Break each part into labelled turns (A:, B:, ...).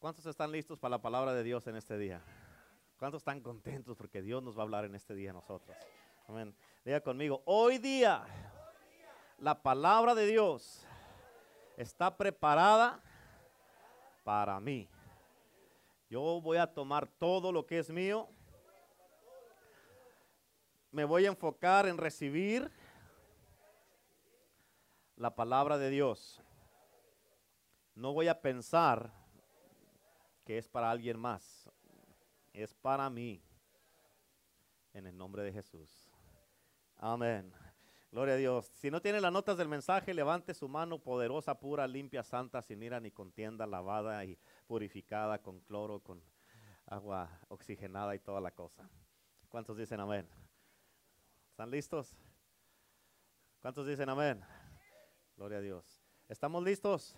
A: ¿Cuántos están listos para la palabra de Dios en este día? ¿Cuántos están contentos porque Dios nos va a hablar en este día a nosotros? Amén. Diga conmigo, hoy día la palabra de Dios está preparada para mí. Yo voy a tomar todo lo que es mío. Me voy a enfocar en recibir la palabra de Dios. No voy a pensar que es para alguien más. Es para mí. En el nombre de Jesús. Amén. Gloria a Dios. Si no tiene las notas del mensaje, levante su mano poderosa, pura, limpia, santa, sin ira ni contienda, lavada y purificada con cloro, con agua oxigenada y toda la cosa. ¿Cuántos dicen amén? ¿Están listos? ¿Cuántos dicen amén? Gloria a Dios. ¿Estamos listos?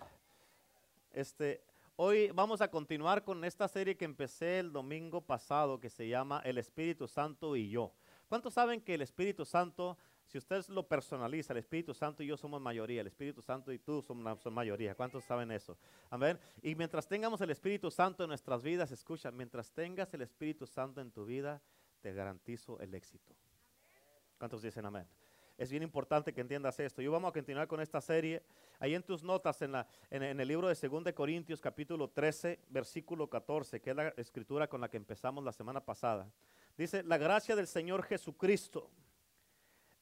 A: Este, hoy vamos a continuar con esta serie que empecé el domingo pasado que se llama El Espíritu Santo y yo. ¿Cuántos saben que el Espíritu Santo si usted lo personaliza, el Espíritu Santo y yo somos mayoría, el Espíritu Santo y tú somos mayoría. ¿Cuántos saben eso? Amén. Y mientras tengamos el Espíritu Santo en nuestras vidas, escucha, mientras tengas el Espíritu Santo en tu vida, te garantizo el éxito. ¿Cuántos dicen amén? Es bien importante que entiendas esto. Yo vamos a continuar con esta serie. Ahí en tus notas, en, la, en, en el libro de 2 Corintios, capítulo 13, versículo 14, que es la escritura con la que empezamos la semana pasada. Dice, la gracia del Señor Jesucristo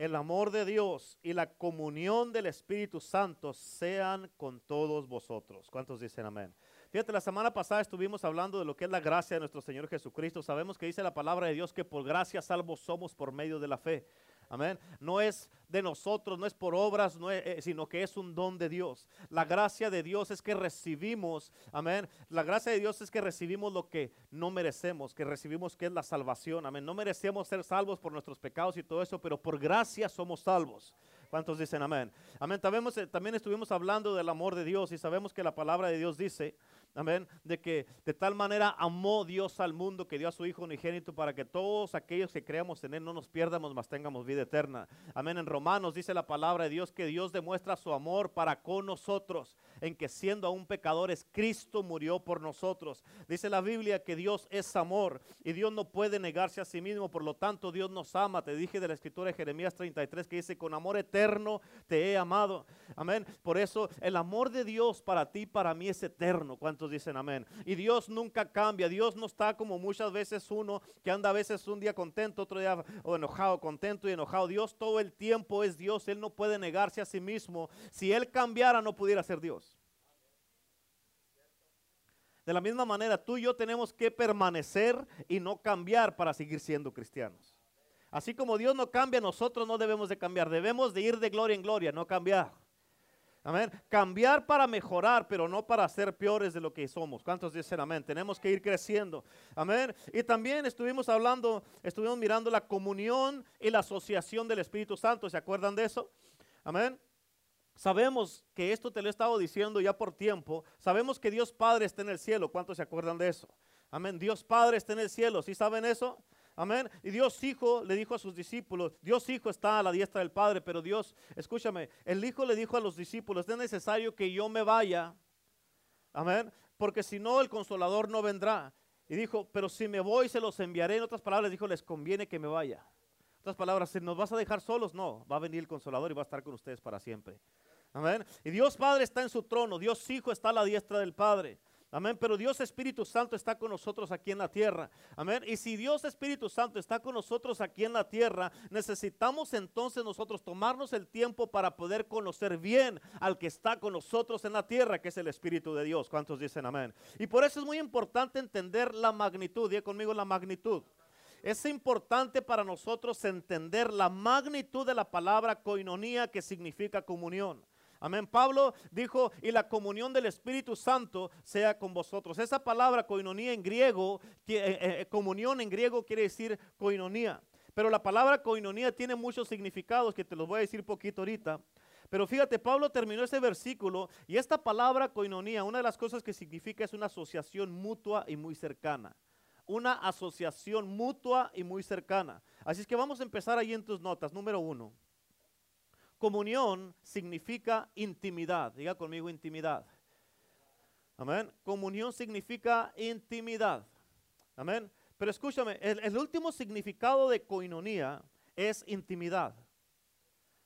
A: el amor de Dios y la comunión del Espíritu Santo sean con todos vosotros. ¿Cuántos dicen amén? Fíjate, la semana pasada estuvimos hablando de lo que es la gracia de nuestro Señor Jesucristo. Sabemos que dice la palabra de Dios que por gracia salvos somos por medio de la fe. Amén. No es de nosotros, no es por obras, eh, sino que es un don de Dios. La gracia de Dios es que recibimos, amén. La gracia de Dios es que recibimos lo que no merecemos, que recibimos que es la salvación. Amén. No merecemos ser salvos por nuestros pecados y todo eso, pero por gracia somos salvos. ¿Cuántos dicen amén? Amén. Eh, también estuvimos hablando del amor de Dios y sabemos que la palabra de Dios dice amén, de que de tal manera amó Dios al mundo que dio a su Hijo unigénito para que todos aquellos que creamos en Él no nos pierdamos, mas tengamos vida eterna. Amén. En Romanos dice la palabra de Dios que Dios demuestra su amor para con nosotros, en que siendo aún pecadores, Cristo murió por nosotros. Dice la Biblia que Dios es amor y Dios no puede negarse a sí mismo, por lo tanto Dios nos ama. Te dije de la escritura de Jeremías 33 que dice, con amor eterno te he amado. Amén. Por eso el amor de Dios para ti, para mí es eterno dicen amén? Y Dios nunca cambia. Dios no está como muchas veces uno que anda a veces un día contento, otro día o enojado, contento y enojado. Dios todo el tiempo es Dios. Él no puede negarse a sí mismo. Si Él cambiara, no pudiera ser Dios. De la misma manera, tú y yo tenemos que permanecer y no cambiar para seguir siendo cristianos. Así como Dios no cambia, nosotros no debemos de cambiar. Debemos de ir de gloria en gloria, no cambiar. Amén. Cambiar para mejorar, pero no para ser peores de lo que somos. ¿Cuántos dicen amén? Tenemos que ir creciendo. Amén. Y también estuvimos hablando, estuvimos mirando la comunión y la asociación del Espíritu Santo. ¿Se acuerdan de eso? Amén. Sabemos que esto te lo he estado diciendo ya por tiempo. Sabemos que Dios Padre está en el cielo. ¿Cuántos se acuerdan de eso? Amén. Dios Padre está en el cielo. ¿Sí saben eso? Amén. Y Dios Hijo le dijo a sus discípulos, Dios Hijo está a la diestra del Padre, pero Dios, escúchame, el Hijo le dijo a los discípulos, es necesario que yo me vaya. Amén. Porque si no, el consolador no vendrá. Y dijo, pero si me voy, se los enviaré. En otras palabras, dijo, les conviene que me vaya. En otras palabras, si nos vas a dejar solos, no, va a venir el consolador y va a estar con ustedes para siempre. Amén. Y Dios Padre está en su trono, Dios Hijo está a la diestra del Padre. Amén. Pero Dios Espíritu Santo está con nosotros aquí en la tierra. Amén. Y si Dios Espíritu Santo está con nosotros aquí en la tierra, necesitamos entonces nosotros tomarnos el tiempo para poder conocer bien al que está con nosotros en la tierra, que es el Espíritu de Dios. ¿Cuántos dicen amén? Y por eso es muy importante entender la magnitud. Diga conmigo la magnitud. Es importante para nosotros entender la magnitud de la palabra coinonía que significa comunión. Amén. Pablo dijo, y la comunión del Espíritu Santo sea con vosotros. Esa palabra coinonía en griego, eh, eh, eh, comunión en griego quiere decir coinonía. Pero la palabra coinonía tiene muchos significados que te los voy a decir poquito ahorita. Pero fíjate, Pablo terminó ese versículo y esta palabra coinonía, una de las cosas que significa es una asociación mutua y muy cercana. Una asociación mutua y muy cercana. Así es que vamos a empezar ahí en tus notas. Número uno. Comunión significa intimidad. Diga conmigo intimidad. Amén. Comunión significa intimidad. Amén. Pero escúchame, el, último significado de coinonía es intimidad.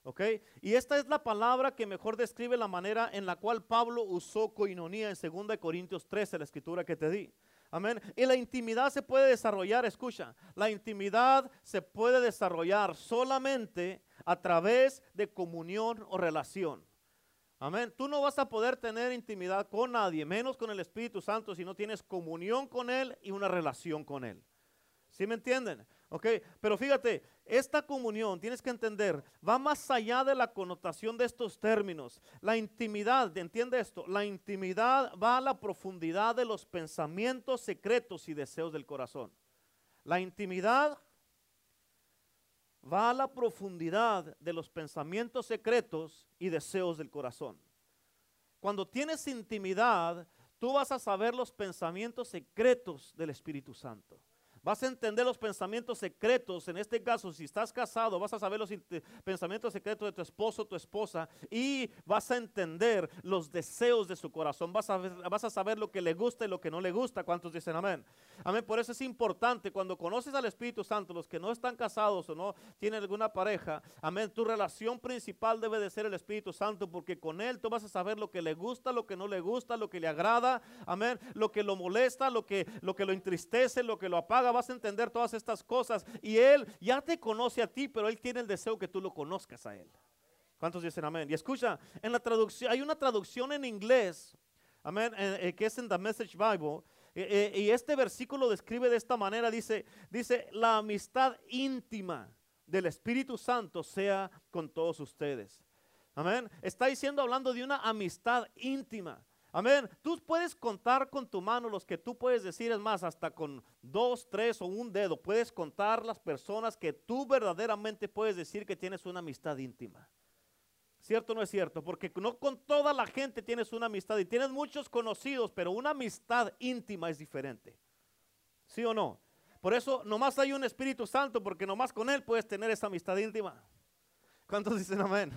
A: ¿Ok? Y esta es la palabra que mejor describe la manera en la cual Pablo usó coinonía en 2 Corintios 13, la escritura que te di. Amén. Y la intimidad se puede desarrollar, escucha, la intimidad se puede desarrollar solamente a través de comunión o relación. Amén. Tú no vas a poder tener intimidad con nadie, menos con el Espíritu Santo, si no tienes comunión con Él y una relación con Él. ¿Sí me entienden? Ok, pero fíjate, esta comunión, tienes que entender, va más allá de la connotación de estos términos. La intimidad, entiende esto, la intimidad va a la profundidad de los pensamientos secretos y deseos del corazón. La intimidad va a la profundidad de los pensamientos secretos y deseos del corazón. Cuando tienes intimidad, tú vas a saber los pensamientos secretos del Espíritu Santo. Vas a entender los pensamientos secretos. En este caso, si estás casado, vas a saber los pensamientos secretos de tu esposo o tu esposa y vas a entender los deseos de su corazón. Vas a, vas a saber lo que le gusta y lo que no le gusta. ¿Cuántos dicen amén? Amén. Por eso es importante cuando conoces al Espíritu Santo, los que no están casados o no tienen alguna pareja, amén. Tu relación principal debe de ser el Espíritu Santo porque con Él tú vas a saber lo que le gusta, lo que no le gusta, lo que le agrada, amén. Lo que lo molesta, lo que lo, que lo entristece, lo que lo apaga vas a entender todas estas cosas. Y Él ya te conoce a ti, pero Él tiene el deseo que tú lo conozcas a Él. ¿Cuántos dicen amén? Y escucha, en la traducción, hay una traducción en inglés, amén, eh, eh, que es en The Message Bible. Eh, y este versículo describe de esta manera, dice, dice, la amistad íntima del Espíritu Santo sea con todos ustedes. Amén. Está diciendo, hablando de una amistad íntima. Amén. Tú puedes contar con tu mano los que tú puedes decir, es más, hasta con dos, tres o un dedo, puedes contar las personas que tú verdaderamente puedes decir que tienes una amistad íntima. ¿Cierto o no es cierto? Porque no con toda la gente tienes una amistad y tienes muchos conocidos, pero una amistad íntima es diferente. ¿Sí o no? Por eso nomás hay un Espíritu Santo, porque nomás con Él puedes tener esa amistad íntima. ¿Cuántos dicen amén?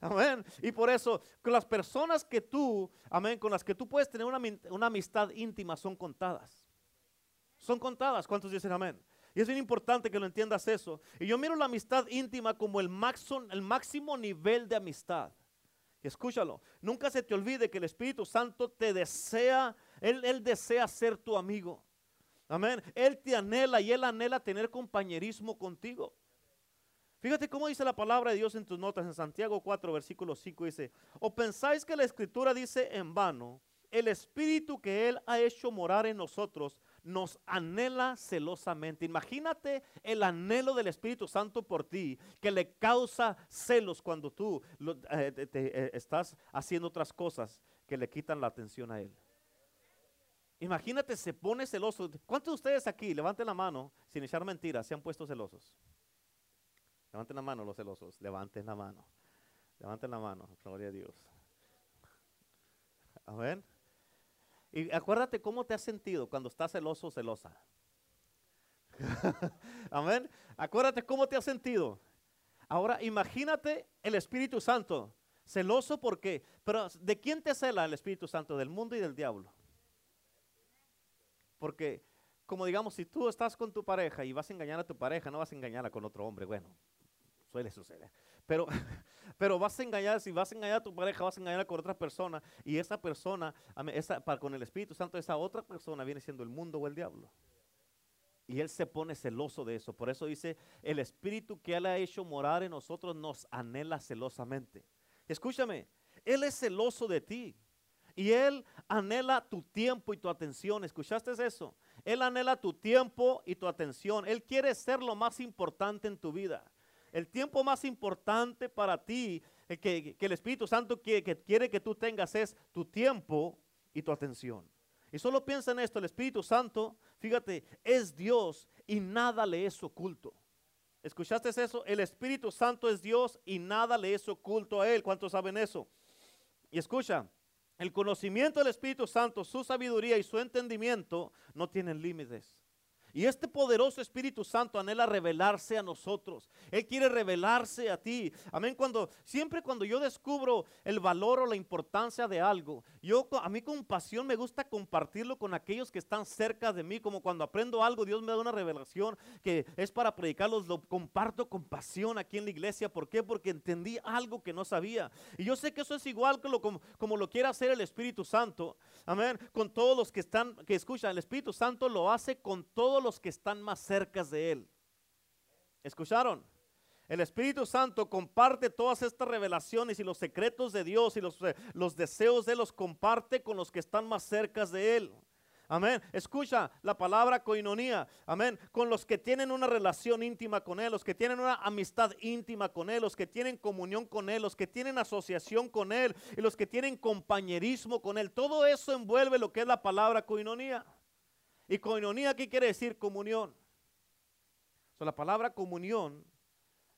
A: Amén. Y por eso, con las personas que tú, amén, con las que tú puedes tener una, amistad íntima son contadas. Son contadas. ¿Cuántos dicen amén? Y es bien importante que lo entiendas eso. Y yo miro la amistad íntima como el, máximo, el máximo nivel de amistad. Escúchalo, nunca se te olvide que el Espíritu Santo te desea, él, él desea ser tu amigo. Amén. Él te anhela y Él anhela tener compañerismo contigo. Fíjate cómo dice la palabra de Dios en tus notas en Santiago 4, versículo 5 dice, o pensáis que la escritura dice en vano, el espíritu que Él ha hecho morar en nosotros nos anhela celosamente. Imagínate el anhelo del Espíritu Santo por ti, que le causa celos cuando tú eh, eh, estás haciendo otras cosas que le quitan la atención a Él. Imagínate, se pone celoso. ¿Cuántos de ustedes aquí, levanten la mano, sin echar mentiras, se han puesto celosos? Levanten la mano los celosos. Levanten la mano. Levanten la mano. Gloria a Dios. Amén. Y acuérdate cómo te has sentido cuando estás celoso o celosa. Amén. Acuérdate cómo te has sentido. Ahora imagínate el Espíritu Santo. Celoso porque, pero ¿de quién te cela el Espíritu Santo? Del mundo y del diablo. Porque, como digamos, si tú estás con tu pareja y vas a engañar a tu pareja, no vas a engañarla con otro hombre. Bueno, suele suceder. Pero, pero vas a engañar, si vas a engañar a tu pareja, vas a engañar con otra persona. Y esa persona, esa, con el Espíritu Santo, esa otra persona viene siendo el mundo o el diablo. Y Él se pone celoso de eso. Por eso dice, el Espíritu que Él ha hecho morar en nosotros nos anhela celosamente. Escúchame, Él es celoso de ti. Y Él anhela tu tiempo y tu atención. ¿Escuchaste eso? Él anhela tu tiempo y tu atención. Él quiere ser lo más importante en tu vida. El tiempo más importante para ti, eh, que, el Espíritu Santo quiere, que quiere que tú tengas es tu tiempo y tu atención. Y solo piensa en esto, el Espíritu Santo, fíjate, es Dios y nada le es oculto. ¿Escuchaste eso? El Espíritu Santo es Dios y nada le es oculto a Él. ¿Cuántos saben eso? Y escucha, el conocimiento del Espíritu Santo, su sabiduría y su entendimiento no tienen límites. Y este poderoso Espíritu Santo anhela revelarse a nosotros. Él quiere revelarse a ti. Amén. Cuando siempre cuando yo descubro el valor o la importancia de algo, yo a mí con pasión me gusta compartirlo con aquellos que están cerca de mí, como cuando aprendo algo, Dios me da una revelación que es para predicarlos, lo comparto con pasión aquí en la iglesia. ¿Por qué? Porque entendí algo que no sabía. Y yo sé que eso es igual que lo, como, como lo quiere hacer el Espíritu Santo. Amén. Con todos los que están que escuchan, el Espíritu Santo lo hace con los que están más cerca de Él. ¿Escucharon? El Espíritu Santo comparte todas estas revelaciones y los secretos de Dios y los, eh, los deseos de Él los comparte con los que están más cerca de Él. Amén. Escucha la palabra coinonía. Amén. Con los que tienen una relación íntima con Él, los que tienen una amistad íntima con Él, los que tienen comunión con Él, los que tienen asociación con Él y los que tienen compañerismo con Él. Todo eso envuelve lo que es la palabra coinonía. Y coinonía, ¿qué quiere decir? Comunión. So, la palabra comunión,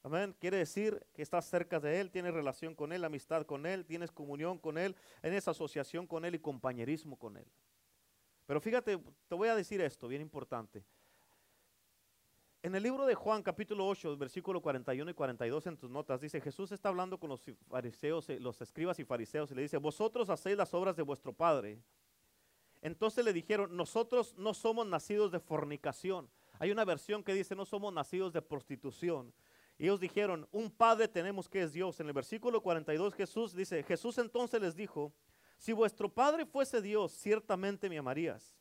A: amén, quiere decir que estás cerca de Él, tienes relación con Él, amistad con Él, tienes comunión con Él, tienes asociación con Él y compañerismo con Él. Pero fíjate, te voy a decir esto, bien importante. En el libro de Juan, capítulo 8, versículo 41 y 42 en tus notas, dice, Jesús está hablando con los fariseos, eh, los escribas y fariseos, y le dice, vosotros hacéis las obras de vuestro Padre. Entonces le dijeron, nosotros no somos nacidos de fornicación. Hay una versión que dice, no somos nacidos de prostitución. Y ellos dijeron, un padre tenemos que es Dios. En el versículo 42 Jesús dice, Jesús entonces les dijo, si vuestro padre fuese Dios, ciertamente me amarías.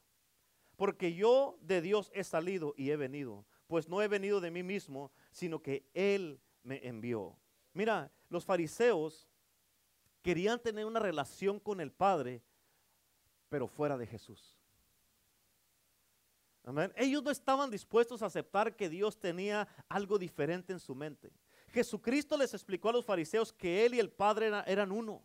A: Porque yo de Dios he salido y he venido. Pues no he venido de mí mismo, sino que Él me envió. Mira, los fariseos querían tener una relación con el Padre, pero fuera de Jesús. Amén. Ellos no estaban dispuestos a aceptar que Dios tenía algo diferente en su mente. Jesucristo les explicó a los fariseos que Él y el Padre eran uno.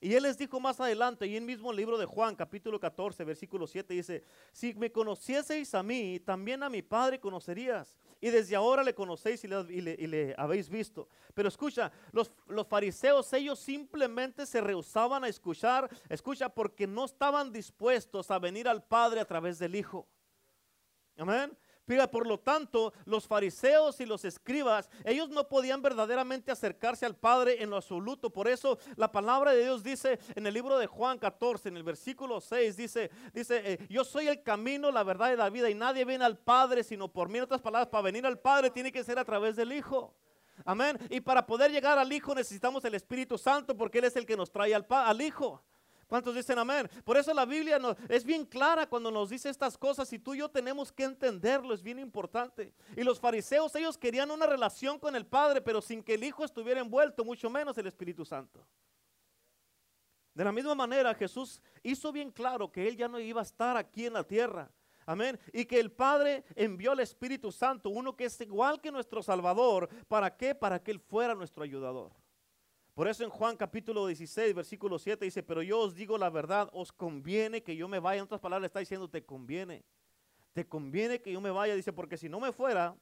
A: Y Él les dijo más adelante, y en el mismo libro de Juan, capítulo 14, versículo 7, dice, si me conocieseis a mí, también a mi Padre conocerías. Y desde ahora le conocéis y le, habéis visto. Pero escucha, los, los fariseos, ellos simplemente se rehusaban a escuchar, escucha, porque no estaban dispuestos a venir al Padre a través del Hijo. Amén por lo tanto, los fariseos y los escribas, ellos no podían verdaderamente acercarse al Padre en lo absoluto. Por eso la palabra de Dios dice en el libro de Juan 14, en el versículo 6, dice, dice eh, yo soy el camino, la verdad y la vida, y nadie viene al Padre sino por mí. En otras palabras, para venir al Padre tiene que ser a través del Hijo. Amén. Y para poder llegar al Hijo necesitamos el Espíritu Santo porque Él es el que nos trae al, al Hijo. ¿Cuántos dicen amén? Por eso la Biblia es bien clara cuando nos dice estas cosas y tú y yo tenemos que entenderlo, es bien importante. Y los fariseos, ellos querían una relación con el Padre, pero sin que el Hijo estuviera envuelto, mucho menos el Espíritu Santo. De la misma manera, Jesús hizo bien claro que Él ya no iba a estar aquí en la tierra. Amén. Y que el Padre envió al Espíritu Santo, uno que es igual que nuestro Salvador. ¿Para qué? Para que Él fuera nuestro ayudador. Por eso en Juan capítulo 16, versículo 7 dice, pero yo os digo la verdad, os conviene que yo me vaya. En otras palabras está diciendo, te conviene. Te conviene que yo me vaya. Dice, porque si no me fuera,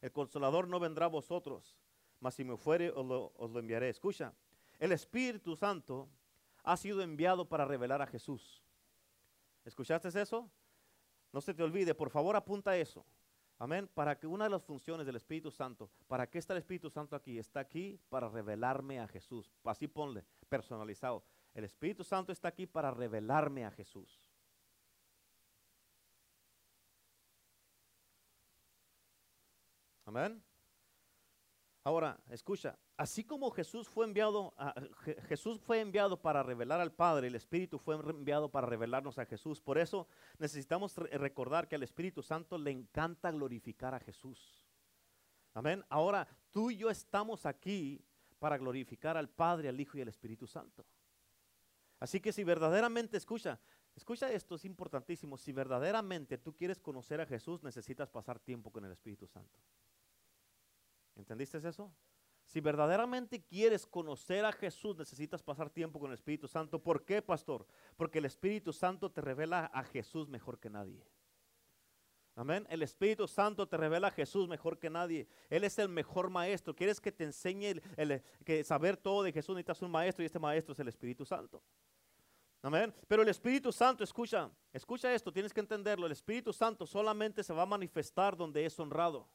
A: el consolador no vendrá a vosotros. Mas si me fuere, os lo, os lo enviaré. Escucha, el Espíritu Santo ha sido enviado para revelar a Jesús. ¿Escuchaste eso? No se te olvide, por favor apunta eso. Amén. Para que una de las funciones del Espíritu Santo, ¿para qué está el Espíritu Santo aquí? Está aquí para revelarme a Jesús. Así ponle, personalizado. El Espíritu Santo está aquí para revelarme a Jesús. Amén. Ahora, escucha, así como Jesús fue enviado, Jesús fue enviado para revelar al Padre, el Espíritu fue enviado para revelarnos a Jesús. Por eso necesitamos recordar que al Espíritu Santo le encanta glorificar a Jesús. Amén. Ahora, tú y yo estamos aquí para glorificar al Padre, al Hijo y al Espíritu Santo. Así que si verdaderamente, escucha, escucha esto, es importantísimo, si verdaderamente tú quieres conocer a Jesús, necesitas pasar tiempo con el Espíritu Santo. ¿Entendiste eso? Si verdaderamente quieres conocer a Jesús, necesitas pasar tiempo con el Espíritu Santo. ¿Por qué, pastor? Porque el Espíritu Santo te revela a Jesús mejor que nadie. Amén. El Espíritu Santo te revela a Jesús mejor que nadie. Él es el mejor maestro. ¿Quieres que te enseñe el, que saber todo de Jesús? Necesitas un maestro y este maestro es el Espíritu Santo. Amén. Pero el Espíritu Santo, escucha, escucha esto, tienes que entenderlo. El Espíritu Santo solamente se va a manifestar donde es honrado.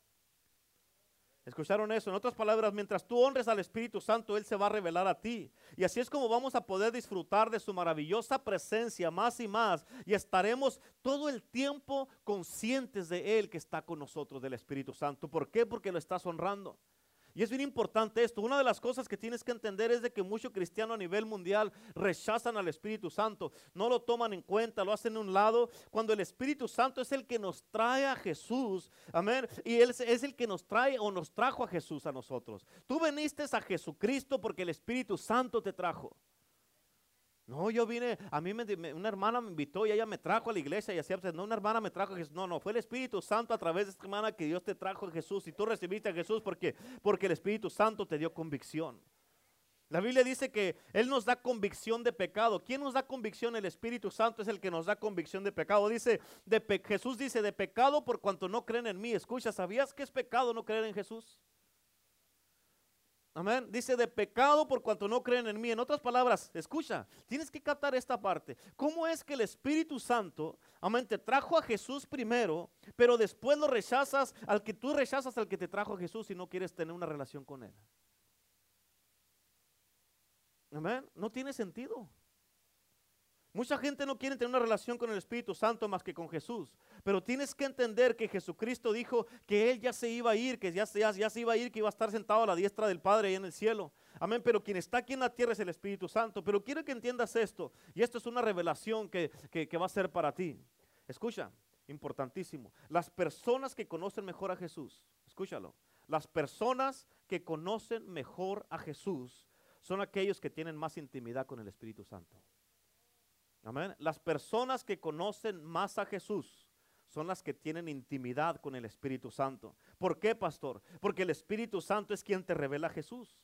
A: ¿Escucharon eso? En otras palabras, mientras tú honres al Espíritu Santo, Él se va a revelar a ti. Y así es como vamos a poder disfrutar de su maravillosa presencia más y más. Y estaremos todo el tiempo conscientes de Él que está con nosotros, del Espíritu Santo. ¿Por qué? Porque lo estás honrando. Y es bien importante esto. Una de las cosas que tienes que entender es de que muchos cristianos a nivel mundial rechazan al Espíritu Santo. No lo toman en cuenta, lo hacen a un lado. Cuando el Espíritu Santo es el que nos trae a Jesús. Amén. Y Él es el que nos trae o nos trajo a Jesús a nosotros. Tú veniste a Jesucristo porque el Espíritu Santo te trajo. No, yo vine, a mí me, una hermana me invitó y ella me trajo a la iglesia y así, pues, no, una hermana me trajo a Jesús. No, no, fue el Espíritu Santo a través de esta hermana que Dios te trajo a Jesús y tú recibiste a Jesús porque, porque el Espíritu Santo te dio convicción. La Biblia dice que Él nos da convicción de pecado. ¿Quién nos da convicción? El Espíritu Santo es el que nos da convicción de pecado. Dice, de Jesús dice, de pecado por cuanto no creen en mí. Escucha, ¿sabías que es pecado no creer en Jesús? Amén. Dice de pecado por cuanto no creen en mí. En otras palabras, escucha, tienes que captar esta parte. ¿Cómo es que el Espíritu Santo, amén, te trajo a Jesús primero, pero después lo rechazas al que tú rechazas al que te trajo a Jesús y no quieres tener una relación con él? Amén. No tiene sentido. Mucha gente no quiere tener una relación con el Espíritu Santo más que con Jesús. Pero tienes que entender que Jesucristo dijo que Él ya se iba a ir, que ya, se iba a ir, que iba a estar sentado a la diestra del Padre ahí en el cielo. Amén. Pero quien está aquí en la tierra es el Espíritu Santo. Pero quiero que entiendas esto. Y esto es una revelación que, que va a ser para ti. Escucha, importantísimo. Las personas que conocen mejor a Jesús, escúchalo. Las personas que conocen mejor a Jesús son aquellos que tienen más intimidad con el Espíritu Santo. Amén. Las personas que conocen más a Jesús son las que tienen intimidad con el Espíritu Santo. ¿Por qué, pastor? Porque el Espíritu Santo es quien te revela a Jesús.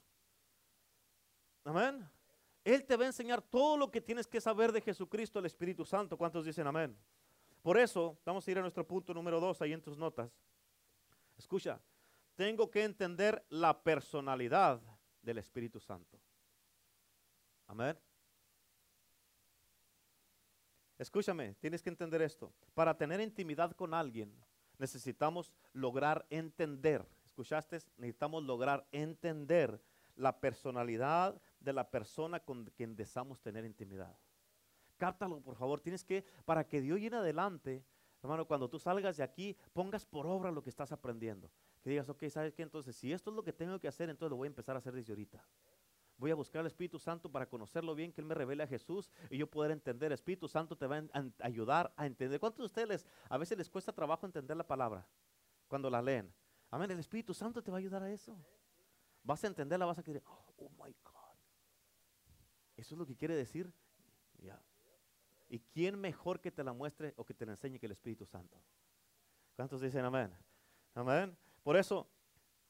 A: Amén. Él te va a enseñar todo lo que tienes que saber de Jesucristo, el Espíritu Santo. ¿Cuántos dicen amén? Por eso, vamos a ir a nuestro punto número dos ahí en tus notas. Escucha, tengo que entender la personalidad del Espíritu Santo. Amén. Escúchame, tienes que entender esto. Para tener intimidad con alguien, necesitamos lograr entender. ¿Escuchaste? Necesitamos lograr entender la personalidad de la persona con quien deseamos tener intimidad. Cáptalo, por favor. Tienes que, para que Dios llene adelante, hermano, cuando tú salgas de aquí, pongas por obra lo que estás aprendiendo. Que digas, ok, ¿sabes qué? Entonces, si esto es lo que tengo que hacer, entonces lo voy a empezar a hacer desde ahorita. Voy a buscar al Espíritu Santo para conocerlo bien, que Él me revele a Jesús y yo poder entender. El Espíritu Santo te va a ayudar a entender. ¿Cuántos de ustedes a veces les cuesta trabajo entender la palabra cuando la leen? Amén, el Espíritu Santo te va a ayudar a eso. Vas a entenderla, vas a querer, oh my God. Eso es lo que quiere decir. ¿Y quién mejor que te la muestre o que te la enseñe que el Espíritu Santo? ¿Cuántos dicen amén? Amén. Por eso,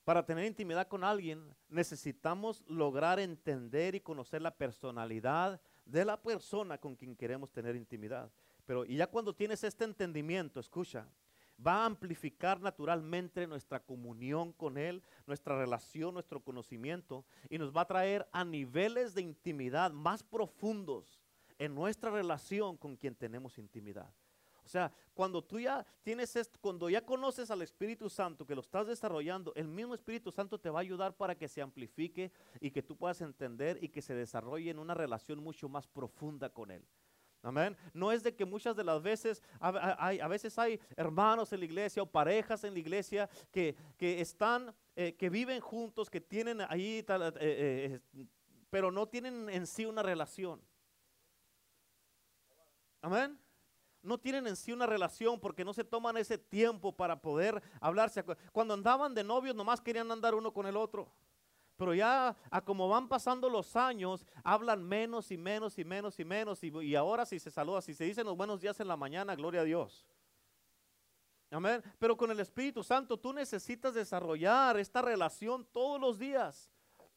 A: para tener intimidad con alguien, necesitamos lograr entender y conocer la personalidad de la persona con quien queremos tener intimidad. Pero y ya cuando tienes este entendimiento, escucha, va a amplificar naturalmente nuestra comunión con Él, nuestra relación, nuestro conocimiento, y nos va a traer a niveles de intimidad más profundos en nuestra relación con quien tenemos intimidad. O sea, cuando tú ya tienes esto, cuando ya conoces al Espíritu Santo, que lo estás desarrollando, el mismo Espíritu Santo te va a ayudar para que se amplifique y que tú puedas entender y que se desarrolle en una relación mucho más profunda con Él. Amén. No es de que muchas de las veces, a, veces hay hermanos en la iglesia o parejas en la iglesia que, están, eh, que viven juntos, que tienen ahí, eh, eh, pero no tienen en sí una relación. Amén no tienen en sí una relación porque no se toman ese tiempo para poder hablarse. Cuando andaban de novios nomás querían andar uno con el otro. Pero ya a como van pasando los años, hablan menos y menos y menos y menos. Y, ahora si se saluda, si se dicen los buenos días en la mañana, gloria a Dios. Amén. Pero con el Espíritu Santo tú necesitas desarrollar esta relación todos los días.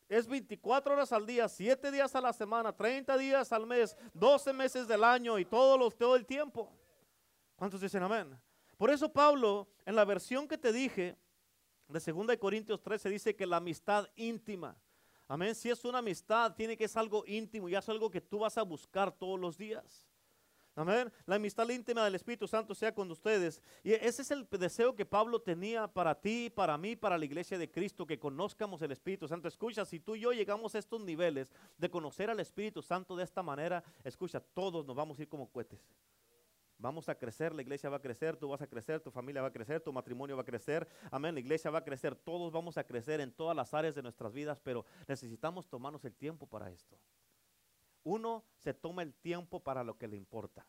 A: Es 24 horas al día, 7 días a la semana, 30 días al mes, 12 meses del año y todos los, todo el tiempo. ¿Cuántos dicen amén? Por eso Pablo, en la versión que te dije, de 2 Corintios 13, dice que la amistad íntima. Amén. Si es una amistad, tiene que ser algo íntimo y es algo que tú vas a buscar todos los días. Amén. La amistad íntima del Espíritu Santo sea con ustedes. Y ese es el deseo que Pablo tenía para ti, para mí, para la iglesia de Cristo, que conozcamos el Espíritu Santo. Escucha, si tú y yo llegamos a estos niveles de conocer al Espíritu Santo de esta manera, escucha, todos nos vamos a ir como cohetes. Vamos a crecer, la iglesia va a crecer, tú vas a crecer, tu familia va a crecer, tu matrimonio va a crecer. Amén, la iglesia va a crecer, todos vamos a crecer en todas las áreas de nuestras vidas, pero necesitamos tomarnos el tiempo para esto. Uno se toma el tiempo para lo que le importa.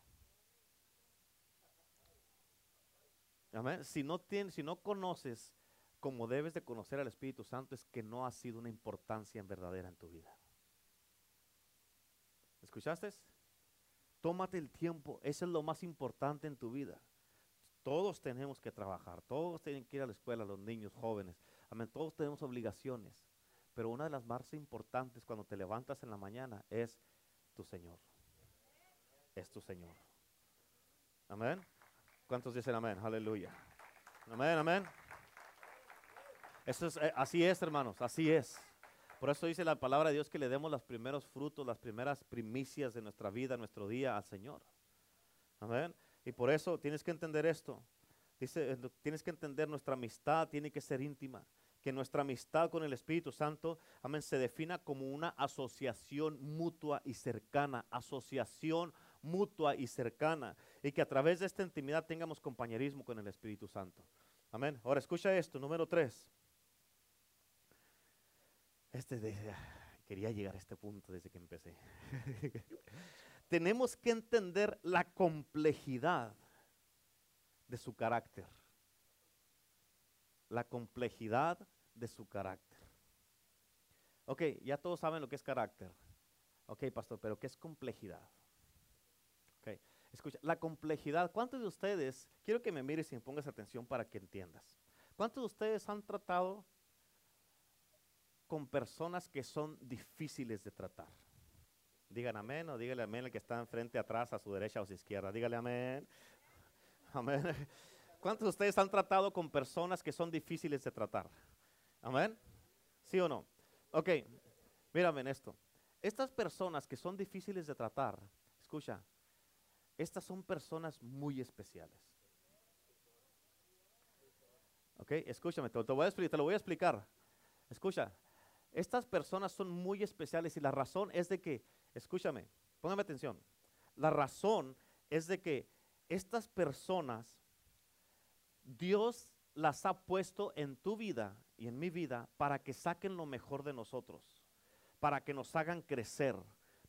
A: Amén. Si no, tienes, si no conoces como debes de conocer al Espíritu Santo, es que no ha sido una importancia en verdadera en tu vida. ¿Escuchaste? Tómate el tiempo, eso es lo más importante en tu vida. Todos tenemos que trabajar, todos tienen que ir a la escuela, los niños, jóvenes. Amén, todos tenemos obligaciones. Pero una de las más importantes cuando te levantas en la mañana es tu Señor. Es tu Señor. Amén. ¿Cuántos dicen amén? Aleluya. Amén, amén. Eso es, eh, así es, hermanos, así es. Por eso dice la palabra de Dios que le demos los primeros frutos, las primeras primicias de nuestra vida, nuestro día al Señor. Amén. Y por eso tienes que entender esto. Dice, eh, tienes que entender nuestra amistad tiene que ser íntima. Que nuestra amistad con el Espíritu Santo, amén, se defina como una asociación mutua y cercana. Asociación mutua y cercana. Y que a través de esta intimidad tengamos compañerismo con el Espíritu Santo. Amén. Ahora escucha esto, número tres. Este quería llegar a este punto desde que empecé. Tenemos que entender la complejidad de su carácter. La complejidad de su carácter. Ok, ya todos saben lo que es carácter. Ok, pastor, pero ¿qué es complejidad? Ok, escucha, la complejidad, ¿cuántos de ustedes, quiero que me mires y me pongas atención para que entiendas, ¿cuántos de ustedes han tratado con personas que son difíciles de tratar. Digan amén o dígale amén el que está enfrente, atrás, a su derecha o a su izquierda. Dígale amén. Amén. ¿Cuántos de ustedes han tratado con personas que son difíciles de tratar? Amén. ¿Sí o no? Ok, mírame en esto. Estas personas que son difíciles de tratar, escucha, estas son personas muy especiales. Ok, escúchame, te, te lo voy a explicar. Escucha, estas personas son muy especiales y la razón es de que, escúchame, póngame atención, la razón es de que estas personas, Dios las ha puesto en tu vida y en mi vida para que saquen lo mejor de nosotros, para que nos hagan crecer,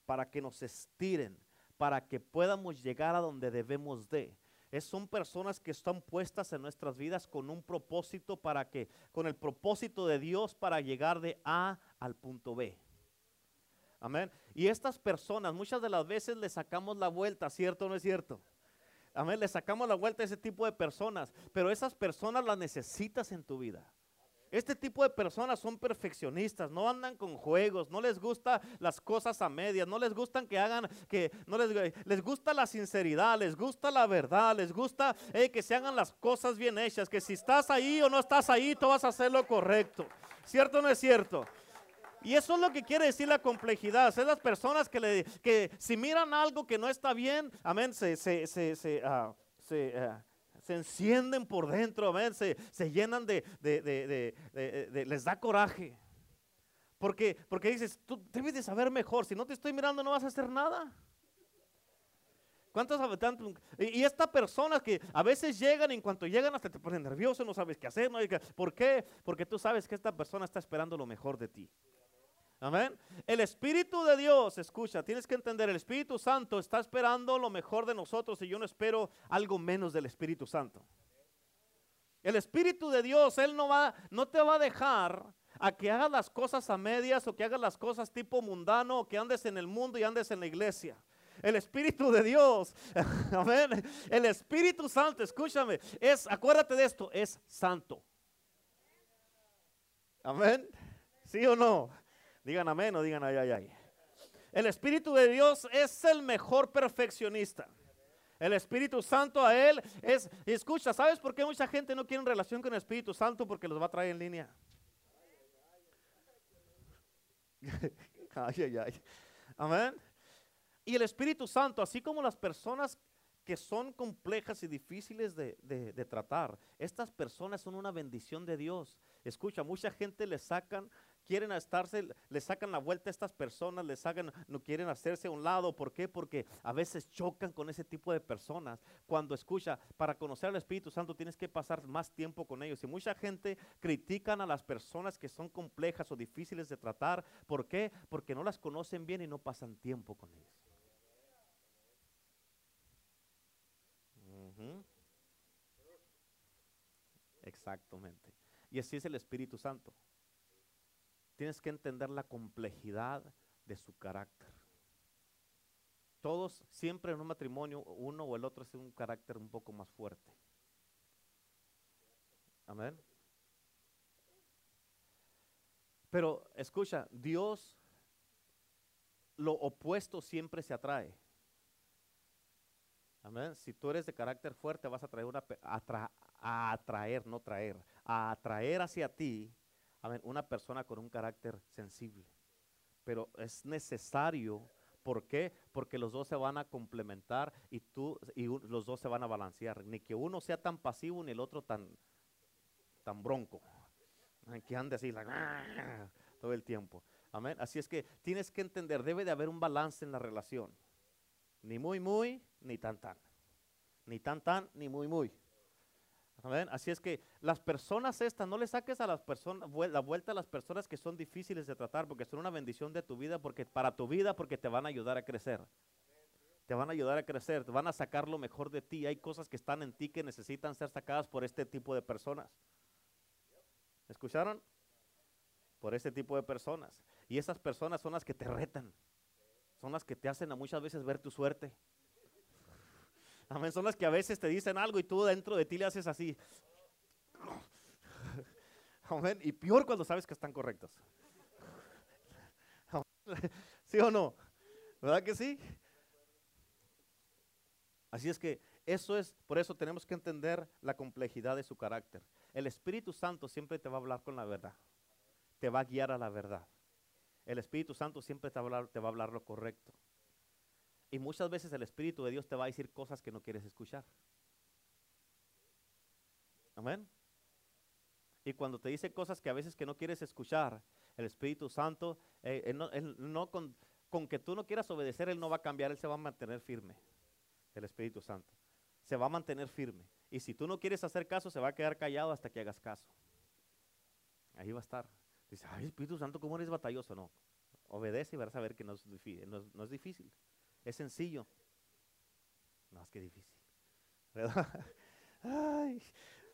A: para que nos estiren, para que podamos llegar a donde debemos de son personas que están puestas en nuestras vidas con un propósito para que, con el propósito de Dios para llegar de A al punto B. Amén. Y estas personas muchas de las veces le sacamos la vuelta, ¿cierto o no es cierto? Amén, le sacamos la vuelta a ese tipo de personas, pero esas personas las necesitas en tu vida. Este tipo de personas son perfeccionistas, no andan con juegos, no les gusta las cosas a medias, no les gustan que hagan, que no les, les gusta la sinceridad, les gusta la verdad, les gusta eh, que se hagan las cosas bien hechas, que si estás ahí o no estás ahí, tú vas a hacer lo correcto. ¿Cierto o no es cierto? Y eso es lo que quiere decir la complejidad. Son las personas que, le, que si miran algo que no está bien, amén, se, se, se, se, ah, ah, se encienden por dentro, se, se llenan de, les da coraje. Porque, porque dices, tú debes de saber mejor, si no te estoy mirando no vas a hacer nada. ¿Cuántos habitantes? Y, esta persona que a veces llegan y en cuanto llegan hasta te ponen nervioso, no sabes qué hacer. No, ¿Por qué? Porque tú sabes que esta persona está esperando lo mejor de ti. Amén. El Espíritu de Dios, escucha, tienes que entender, el Espíritu Santo está esperando lo mejor de nosotros y yo no espero algo menos del Espíritu Santo. El Espíritu de Dios, Él no, va, no te va a dejar a que hagas las cosas a medias o que hagas las cosas tipo mundano o que andes en el mundo y andes en la iglesia. El Espíritu de Dios, amén. El Espíritu Santo, escúchame, es, acuérdate de esto, es santo. Amén. ¿Sí o no? Digan amén o digan ay, ay, ay. El Espíritu de Dios es el mejor perfeccionista. El Espíritu Santo a Él es, escucha, ¿sabes por qué mucha gente no quiere relación con el Espíritu Santo? Porque los va a traer en línea. ay, ay, ay. Amén. Y el Espíritu Santo, así como las personas que son complejas y difíciles de, de, tratar, estas personas son una bendición de Dios. Escucha, mucha gente le sacan quieren estarse, le sacan la vuelta a estas personas, le sacan, no quieren hacerse a un lado. ¿Por qué? Porque a veces chocan con ese tipo de personas. Cuando escucha, para conocer al Espíritu Santo tienes que pasar más tiempo con ellos. Y mucha gente critican a las personas que son complejas o difíciles de tratar. ¿Por qué? Porque no las conocen bien y no pasan tiempo con ellos. Exactamente. Y así es el Espíritu Santo tienes que entender la complejidad de su carácter. Todos, siempre en un matrimonio, uno o el otro es un carácter un poco más fuerte. Amén. Pero escucha, Dios, lo opuesto siempre se atrae. Amén. Si tú eres de carácter fuerte, vas a traer una, a atraer, no traer, a atraer hacia ti una persona con un carácter sensible. Pero es necesario, ¿por qué? Porque los dos se van a complementar y tú y los dos se van a balancear. Ni que uno sea tan pasivo ni el otro tan, tan bronco. Que ande así todo el tiempo. Amén. Así es que tienes que entender, debe de haber un balance en la relación. Ni muy, muy, ni tan, tan. Ni tan, tan, ni muy, muy. Así es que las personas estas, no le saques a las personas la vuelta a las personas que son difíciles de tratar, porque son una bendición de tu vida, porque para tu vida, porque te van a ayudar a crecer. Te van a ayudar a crecer, te van a sacar lo mejor de ti. Hay cosas que están en ti que necesitan ser sacadas por este tipo de personas. ¿Escucharon? Por este tipo de personas. Y esas personas son las que te retan. Son las que te hacen a muchas veces ver tu suerte. Amén. Son las que a veces te dicen algo y tú dentro de ti le haces así. Amén. Y peor cuando sabes que están correctas. ¿Sí o no? ¿Verdad que sí? Así es que eso es, por eso tenemos que entender la complejidad de su carácter. El Espíritu Santo siempre te va a hablar con la verdad. Te va a guiar a la verdad. El Espíritu Santo siempre te va a hablar lo correcto. Y muchas veces el Espíritu de Dios te va a decir cosas que no quieres escuchar. Amén. Y cuando te dice cosas que a veces que no quieres escuchar, el Espíritu Santo, eh, no, con, que tú no quieras obedecer, Él no va a cambiar, Él se va a mantener firme. El Espíritu Santo. Se va a mantener firme. Y si tú no quieres hacer caso, se va a quedar callado hasta que hagas caso. Ahí va a estar. Dice, ay Espíritu Santo, ¿cómo eres batalloso? No. Obedece y vas a ver que no es difícil. Es sencillo. Más que difícil. ¿Verdad?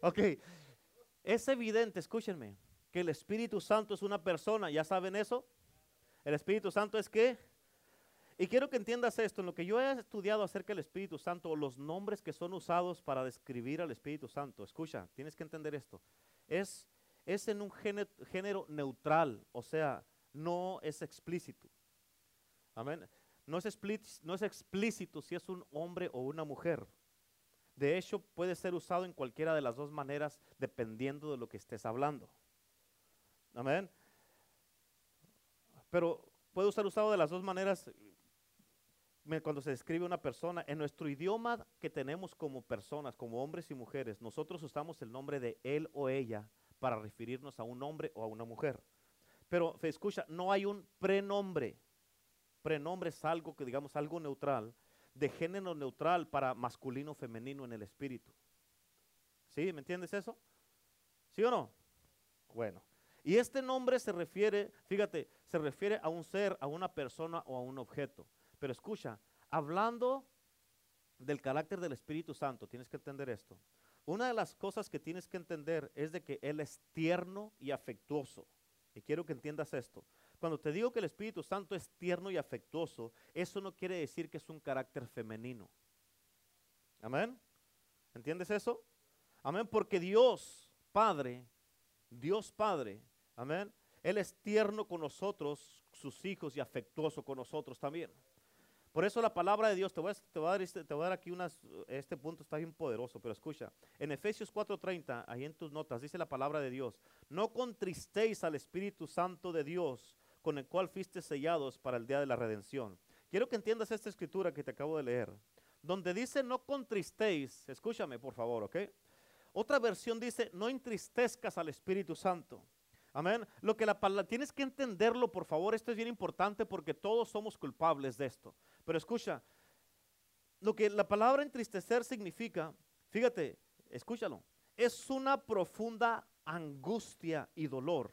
A: Ok. Es evidente, escúchenme, que el Espíritu Santo es una persona. ¿Ya saben eso? El Espíritu Santo es qué? Y quiero que entiendas esto, en lo que yo he estudiado acerca del Espíritu Santo, los nombres que son usados para describir al Espíritu Santo, escucha, tienes que entender esto, es, es en un género neutral, o sea, no es explícito. Amén. No es, no es explícito si es un hombre o una mujer. De hecho, puede ser usado en cualquiera de las dos maneras dependiendo de lo que estés hablando. Amén. Pero puede ser usado de las dos maneras cuando se describe una persona. En nuestro idioma que tenemos como personas, como hombres y mujeres, nosotros usamos el nombre de él o ella para referirnos a un hombre o a una mujer. Pero escucha, no hay un prenombre prenombre es algo que digamos algo neutral, de género neutral para masculino femenino en el espíritu. ¿Sí? ¿Me entiendes eso? ¿Sí o no? Bueno. Y este nombre se refiere, fíjate, se refiere a un ser, a una persona o a un objeto. Pero escucha, hablando del carácter del Espíritu Santo, tienes que entender esto. Una de las cosas que tienes que entender es de que Él es tierno y afectuoso. Y quiero que entiendas esto. Cuando te digo que el Espíritu Santo es tierno y afectuoso, eso no quiere decir que es un carácter femenino. Amén. ¿Entiendes eso? Amén. Porque Dios Padre, Dios Padre, amén. Él es tierno con nosotros, sus hijos, y afectuoso con nosotros también. Por eso la palabra de Dios, te voy a, dar, este, te voy a dar aquí unas, este punto está bien poderoso, pero escucha, en Efesios 4:30, ahí en tus notas, dice la palabra de Dios, no contristéis al Espíritu Santo de Dios, con el cual fuiste sellados para el día de la redención. Quiero que entiendas esta escritura que te acabo de leer, donde dice no contristéis, escúchame por favor, ¿ok? Otra versión dice no entristezcas al Espíritu Santo. Amén. Lo que la palabra, tienes que entenderlo, por favor, esto es bien importante porque todos somos culpables de esto. Pero escucha, lo que la palabra entristecer significa, fíjate, escúchalo, es una profunda angustia y dolor.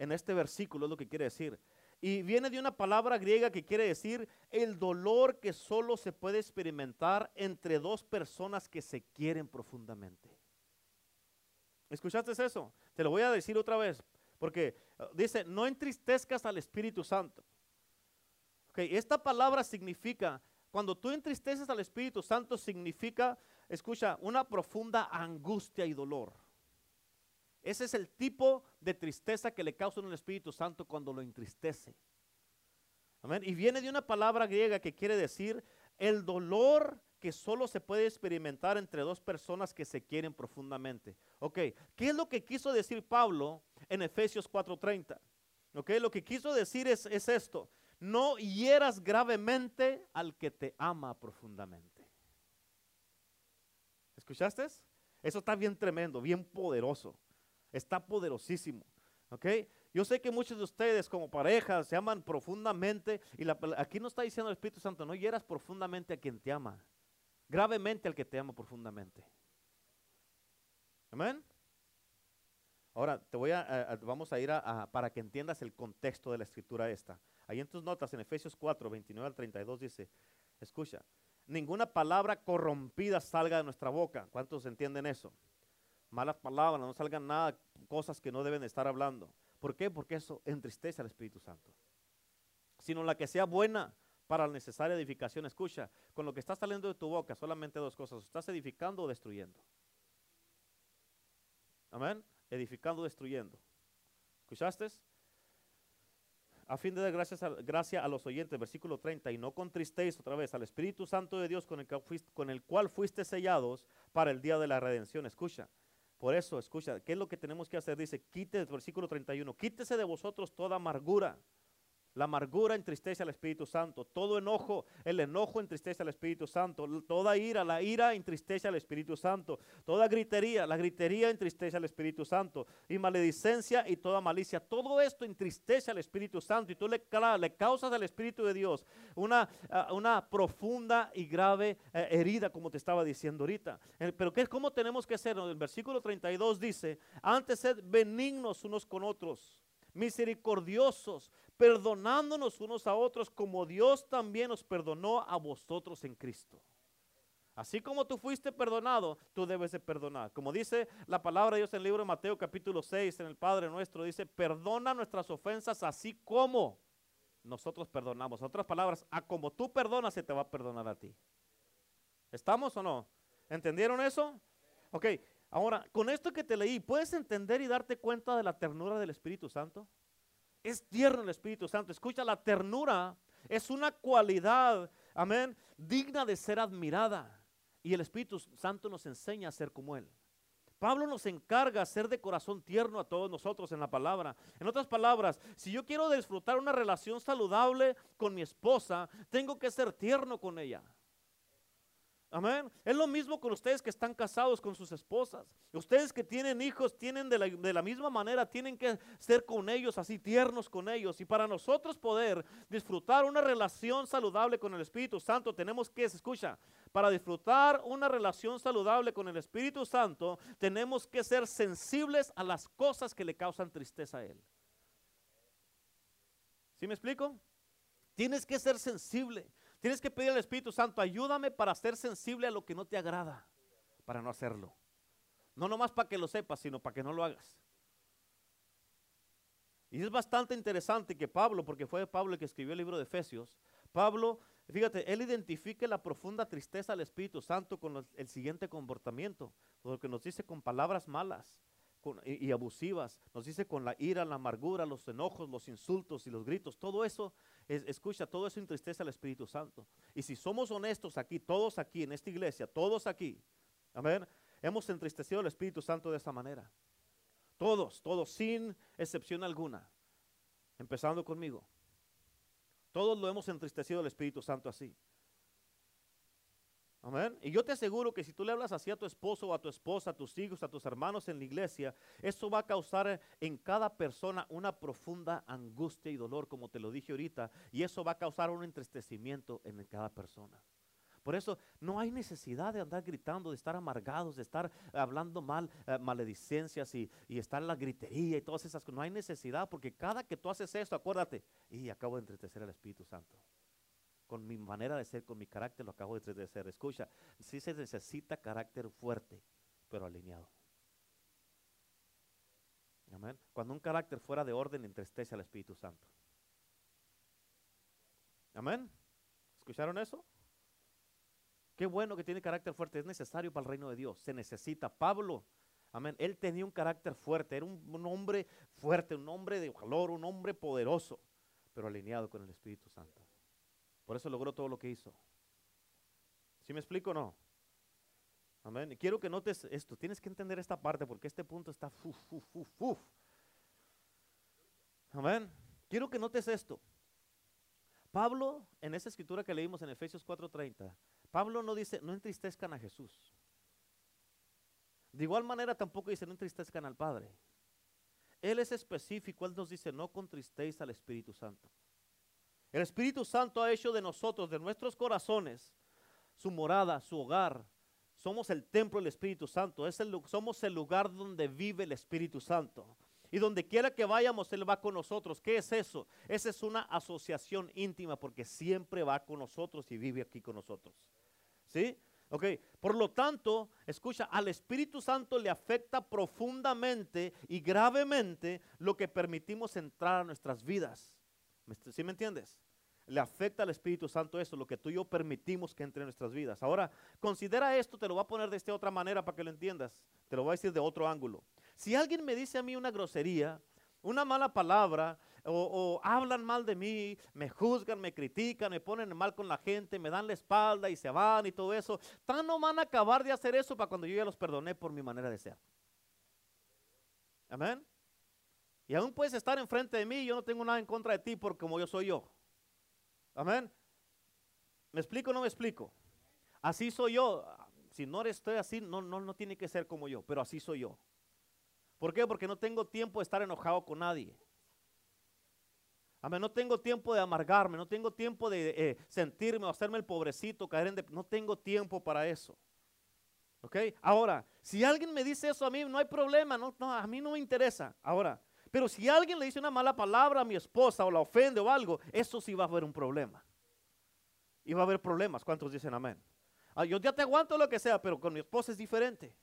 A: En este versículo es lo que quiere decir. Y viene de una palabra griega que quiere decir el dolor que solo se puede experimentar entre dos personas que se quieren profundamente. ¿Escuchaste eso? Te lo voy a decir otra vez, porque uh, dice, no entristezcas al Espíritu Santo. Okay, esta palabra significa, cuando tú entristeces al Espíritu Santo, significa, escucha, una profunda angustia y dolor. Ese es el tipo de tristeza que le causa el Espíritu Santo cuando lo entristece. Amén. Y viene de una palabra griega que quiere decir el dolor que solo se puede experimentar entre dos personas que se quieren profundamente. Ok, ¿qué es lo que quiso decir Pablo en Efesios 4:30? Ok, lo que quiso decir es, es esto, no hieras gravemente al que te ama profundamente. ¿Escuchaste? Eso está bien tremendo, bien poderoso. Está poderosísimo. ¿Ok? Yo sé que muchos de ustedes como parejas se aman profundamente y aquí no está diciendo el Espíritu Santo, no hieras profundamente a quien te ama gravemente al que te ama profundamente. Amén. Ahora te voy a, vamos a ir a, para que entiendas el contexto de la escritura esta. Ahí en tus notas en Efesios 4, 29 al 32 dice, escucha, ninguna palabra corrompida salga de nuestra boca. ¿Cuántos entienden eso? Malas palabras, no salgan nada, cosas que no deben estar hablando. ¿Por qué? Porque eso entristece al Espíritu Santo. Sino la que sea buena, para la necesaria edificación. Escucha, con lo que está saliendo de tu boca, solamente dos cosas. ¿Estás edificando o destruyendo? Amén. Edificando o destruyendo. ¿Escuchaste? A fin de dar gracias a, gracia a los oyentes, versículo 30, y no contristéis otra vez al Espíritu Santo de Dios con el, con el cual fuiste sellados para el día de la redención. Escucha, por eso, escucha, ¿qué es lo que tenemos que hacer? Dice, quite, versículo 31, quítese de vosotros toda amargura la amargura entristece al Espíritu Santo. Todo enojo, el enojo entristece al Espíritu Santo. Toda ira, la ira entristece al Espíritu Santo. Toda gritería, la gritería entristece al Espíritu Santo. Y maledicencia y toda malicia. Todo esto entristece al Espíritu Santo. Y tú le, causas al Espíritu de Dios una, una profunda y grave eh, herida, como te estaba diciendo ahorita. Eh, pero ¿qué, ¿cómo tenemos que hacer? El versículo 32 dice, antes sed benignos unos con otros misericordiosos, perdonándonos unos a otros como Dios también nos perdonó a vosotros en Cristo. Así como tú fuiste perdonado, tú debes de perdonar. Como dice la palabra de Dios en el libro de Mateo capítulo 6, en el Padre nuestro, dice, perdona nuestras ofensas así como nosotros perdonamos. En otras palabras, a como tú perdonas, se te va a perdonar a ti. ¿Estamos o no? ¿Entendieron eso? Ok, ahora, con esto que te leí, ¿puedes entender y darte cuenta de la ternura del Espíritu Santo? Es tierno el Espíritu Santo. Escucha, la ternura es una cualidad, amén, digna de ser admirada. Y el Espíritu Santo nos enseña a ser como Él. Pablo nos encarga ser de corazón tierno a todos nosotros en la palabra. En otras palabras, si yo quiero disfrutar una relación saludable con mi esposa, tengo que ser tierno con ella. Amén. Es lo mismo con ustedes que están casados con sus esposas. Ustedes que tienen hijos, tienen de la, misma manera, tienen que ser con ellos así tiernos con ellos. Y para nosotros poder disfrutar una relación saludable con el Espíritu Santo, tenemos que, escucha, para disfrutar una relación saludable con el Espíritu Santo, tenemos que ser sensibles a las cosas que le causan tristeza a Él. ¿Sí me explico? Tienes que ser sensible. Tienes que pedir al Espíritu Santo, ayúdame para ser sensible a lo que no te agrada, para no hacerlo. No nomás para que lo sepas, sino para que no lo hagas. Y es bastante interesante que Pablo, porque fue Pablo el que escribió el libro de Efesios, Pablo, fíjate, él identifica la profunda tristeza del Espíritu Santo con el siguiente comportamiento, porque nos dice con palabras malas y, abusivas, nos dice con la ira, la amargura, los enojos, los insultos y los gritos, todo eso, escucha, todo eso entristece al Espíritu Santo. Y si somos honestos aquí, todos aquí en esta iglesia, todos aquí, amén, hemos entristecido al Espíritu Santo de esa manera. Todos, todos, sin excepción alguna. Empezando conmigo. Todos lo hemos entristecido al Espíritu Santo así. Amén. Y yo te aseguro que si tú le hablas así a tu esposo o a tu esposa, a tus hijos, a tus hermanos en la iglesia, eso va a causar en cada persona una profunda angustia y dolor, como te lo dije ahorita, y eso va a causar un entristecimiento en cada persona. Por eso no hay necesidad de andar gritando, de estar amargados, de estar hablando mal, eh, maledicencias y, y, estar en la gritería y todas esas cosas. No hay necesidad porque cada que tú haces esto, acuérdate, y acabo de entristecer al Espíritu Santo con mi manera de ser, con mi carácter, lo acabo de ser. Escucha, sí se necesita carácter fuerte, pero alineado. Amén. Cuando un carácter fuera de orden, entristece al Espíritu Santo. Amén. ¿Escucharon eso? Qué bueno que tiene carácter fuerte. Es necesario para el reino de Dios. Se necesita. Pablo, amén. Él tenía un carácter fuerte. Era un, un hombre fuerte, un hombre de valor, un hombre poderoso, pero alineado con el Espíritu Santo. Por eso logró todo lo que hizo. ¿Sí me explico no? Amén. Quiero que notes esto. Tienes que entender esta parte porque este punto está uf, uf, uf, Amén. Quiero que notes esto. Pablo, en esa escritura que leímos en Efesios 4:30, Pablo no dice, no entristezcan a Jesús. De igual manera tampoco dice, no entristezcan al Padre. Él es específico, Él nos dice, no contristéis al Espíritu Santo. El Espíritu Santo ha hecho de nosotros, de nuestros corazones, su morada, su hogar. Somos el templo del Espíritu Santo. Es el, somos el lugar donde vive el Espíritu Santo. Y donde quiera que vayamos, Él va con nosotros. ¿Qué es eso? Esa es una asociación íntima porque siempre va con nosotros y vive aquí con nosotros. ¿Sí? Ok, por lo tanto, escucha, al Espíritu Santo le afecta profundamente y gravemente lo que permitimos entrar a nuestras vidas. ¿Sí me entiendes? Le afecta al Espíritu Santo eso, lo que tú y yo permitimos que entre en nuestras vidas. Ahora, considera esto, te lo voy a poner de esta otra manera para que lo entiendas. Te lo voy a decir de otro ángulo. Si alguien me dice a mí una grosería, una mala palabra, o, hablan mal de mí, me juzgan, me critican, me ponen mal con la gente, me dan la espalda y se van y todo eso, tan no van a acabar de hacer eso para cuando yo ya los perdoné por mi manera de ser. Amén. Y aún puedes estar enfrente de mí yo no tengo nada en contra de ti por como yo soy yo. Amén. ¿Me explico o no me explico? Así soy yo. Si no estoy así, no, no, no tiene que ser como yo, pero así soy yo. ¿Por qué? Porque no tengo tiempo de estar enojado con nadie. Amén. No tengo tiempo de amargarme, no tengo tiempo de eh, sentirme o hacerme el pobrecito, caer en... no tengo tiempo para eso. ¿Ok? Ahora, si alguien me dice eso a mí, no hay problema, no, no, a mí no me interesa. Ahora, pero si alguien le dice una mala palabra a mi esposa o la ofende o algo, eso sí va a haber un problema. Y va a haber problemas. ¿Cuántos dicen amén? Ah, yo ya te aguanto lo que sea, pero con mi esposa es diferente.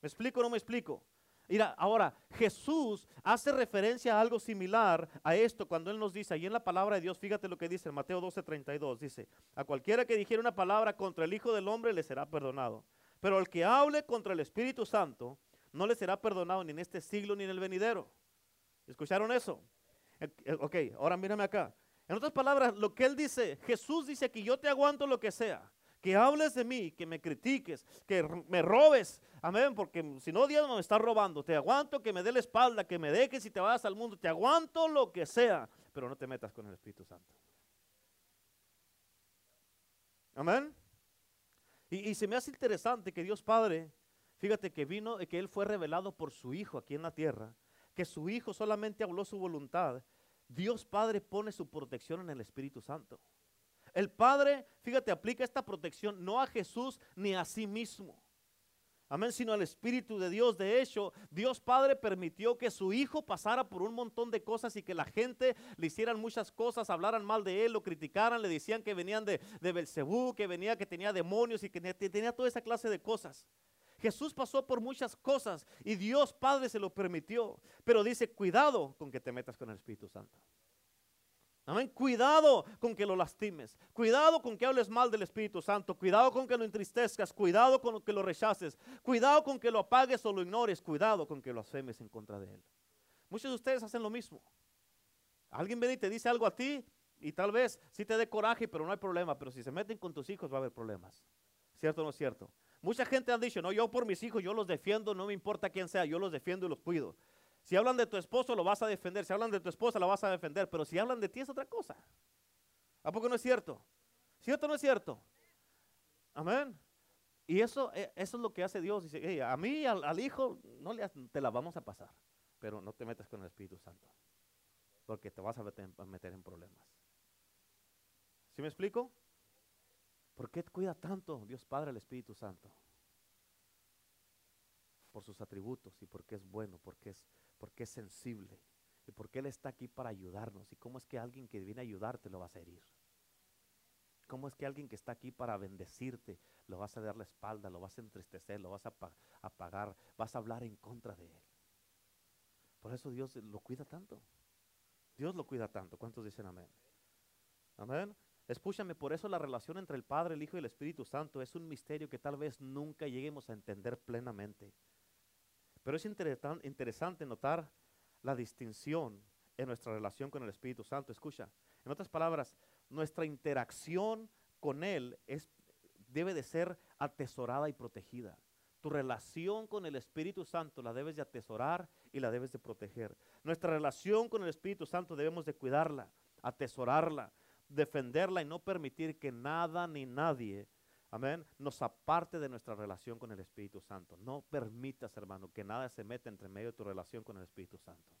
A: ¿Me explico o no me explico? Mira, ahora Jesús hace referencia a algo similar a esto cuando Él nos dice, ahí en la palabra de Dios, fíjate lo que dice en Mateo 12:32, dice, a cualquiera que dijera una palabra contra el Hijo del Hombre le será perdonado, pero al que hable contra el Espíritu Santo no le será perdonado ni en este siglo ni en el venidero. ¿Escucharon eso? Eh, eh, ok, ahora mírame acá. En otras palabras, lo que él dice, Jesús dice que yo te aguanto lo que sea, que hables de mí, que me critiques, que me robes, amén, porque si no Dios me está robando, te aguanto que me dé la espalda, que me dejes y te vayas al mundo, te aguanto lo que sea, pero no te metas con el Espíritu Santo. Amén. Y, y se me hace interesante que Dios Padre, fíjate que vino, que Él fue revelado por su Hijo aquí en la tierra, que su Hijo solamente habló su voluntad, Dios Padre pone su protección en el Espíritu Santo. El Padre, fíjate, aplica esta protección no a Jesús ni a sí mismo. Amén, sino al Espíritu de Dios. De hecho, Dios Padre permitió que su Hijo pasara por un montón de cosas y que la gente le hicieran muchas cosas, hablaran mal de él, lo criticaran, le decían que venían de, de Belcebú, que venía, que tenía demonios y que tenía toda esa clase de cosas. Jesús pasó por muchas cosas y Dios Padre se lo permitió. Pero dice, cuidado con que te metas con el Espíritu Santo. Amén. Cuidado con que lo lastimes. Cuidado con que hables mal del Espíritu Santo. Cuidado con que lo entristezcas. Cuidado con que lo rechaces. Cuidado con que lo apagues o lo ignores. Cuidado con que lo asemes en contra de Él. Muchos de ustedes hacen lo mismo. Alguien viene y te dice algo a ti y tal vez sí te dé coraje, pero no hay problema. Pero si se meten con tus hijos va a haber problemas. ¿Cierto o no es cierto? Mucha gente ha dicho, no, yo por mis hijos, yo los defiendo, no me importa quién sea, yo los defiendo y los cuido. Si hablan de tu esposo, lo vas a defender. Si hablan de tu esposa, la vas a defender. Pero si hablan de ti, es otra cosa. ¿A poco no es cierto? ¿Cierto o no es cierto? Amén. Y eso, eh, eso es lo que hace Dios. Dice, a mí, al, hijo, no le, te la vamos a pasar. Pero no te metas con el Espíritu Santo. Porque te vas a meter, en problemas. ¿Sí me explico? ¿Por qué cuida tanto Dios Padre el Espíritu Santo? Por sus atributos y porque es bueno, porque es, porque es sensible y porque Él está aquí para ayudarnos. ¿Y cómo es que alguien que viene a ayudarte lo va a herir? ¿Cómo es que alguien que está aquí para bendecirte lo vas a dar la espalda, lo vas a entristecer, lo vas a apagar, vas a hablar en contra de él? Por eso Dios lo cuida tanto. Dios lo cuida tanto. ¿Cuántos dicen amén? Amén. Escúchame, por eso la relación entre el Padre, el Hijo y el Espíritu Santo es un misterio que tal vez nunca lleguemos a entender plenamente. Pero es interesante notar la distinción en nuestra relación con el Espíritu Santo. Escucha, en otras palabras, nuestra interacción con Él es, debe de ser atesorada y protegida. Tu relación con el Espíritu Santo la debes de atesorar y la debes de proteger. Nuestra relación con el Espíritu Santo debemos de cuidarla, atesorarla, defenderla y no permitir que nada ni nadie, amén, nos aparte de nuestra relación con el Espíritu Santo. No permitas, hermano, que nada se meta entre medio de tu relación con el Espíritu Santo.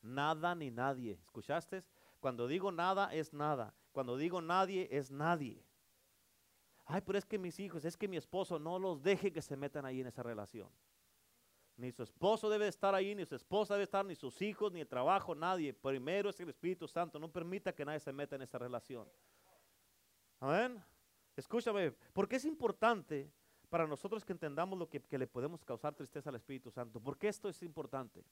A: Nada ni nadie. ¿Escuchaste? Cuando digo nada es nada. Cuando digo nadie es nadie. Ay, pero es que mis hijos, es que mi esposo no los deje que se metan ahí en esa relación. Ni su esposo debe estar ahí, ni su esposa debe estar, ni sus hijos, ni el trabajo, nadie. Primero es el Espíritu Santo. No permita que nadie se meta en esa relación. Amén. Escúchame, porque es importante para nosotros que entendamos lo que, que le podemos causar tristeza al Espíritu Santo. ¿Por qué esto es importante?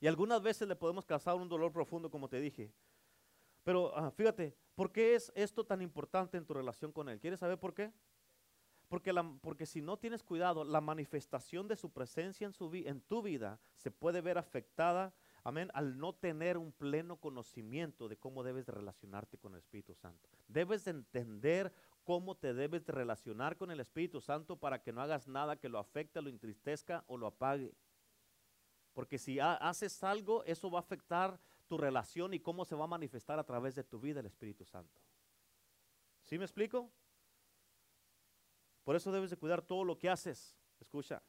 A: Y algunas veces le podemos causar un dolor profundo, como te dije. Pero ah, fíjate, ¿por qué es esto tan importante en tu relación con Él? ¿Quieres saber por qué? Porque, porque si no tienes cuidado, la manifestación de su presencia en, su, en tu vida se puede ver afectada, amén, al no tener un pleno conocimiento de cómo debes de relacionarte con el Espíritu Santo. Debes de entender cómo te debes de relacionar con el Espíritu Santo para que no hagas nada que lo afecte, lo entristezca o lo apague. Porque si haces algo, eso va a afectar tu relación y cómo se va a manifestar a través de tu vida el Espíritu Santo. ¿Sí me explico? Por eso debes de cuidar todo lo que haces. Escucha,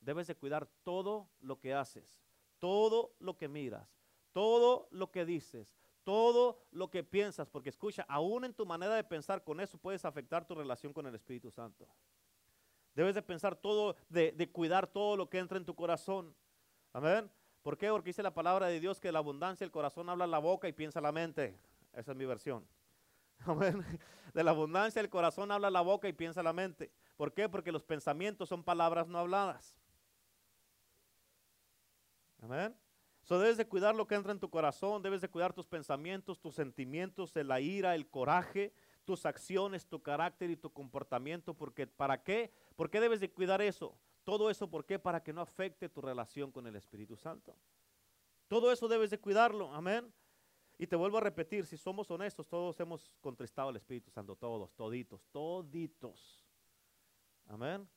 A: debes de cuidar todo lo que haces, todo lo que miras, todo lo que dices, todo lo que piensas, porque escucha, aún en tu manera de pensar con eso puedes afectar tu relación con el Espíritu Santo. Debes de pensar todo, de, de cuidar todo lo que entra en tu corazón. Amén. ¿Por qué? Porque dice la palabra de Dios que la abundancia el corazón habla la boca y piensa la mente. Esa es mi versión. Amén. De la abundancia el corazón habla la boca y piensa la mente. ¿Por qué? Porque los pensamientos son palabras no habladas. Amén. So debes de cuidar lo que entra en tu corazón, debes de cuidar tus pensamientos, tus sentimientos, la ira, el coraje, tus acciones, tu carácter y tu comportamiento. Porque ¿para qué? ¿Por qué debes de cuidar eso? Todo eso, ¿por qué? Para que no afecte tu relación con el Espíritu Santo. Todo eso debes de cuidarlo, amén. Y te vuelvo a repetir, si somos honestos, todos hemos contristado al Espíritu Santo, todos, toditos, toditos. Amén.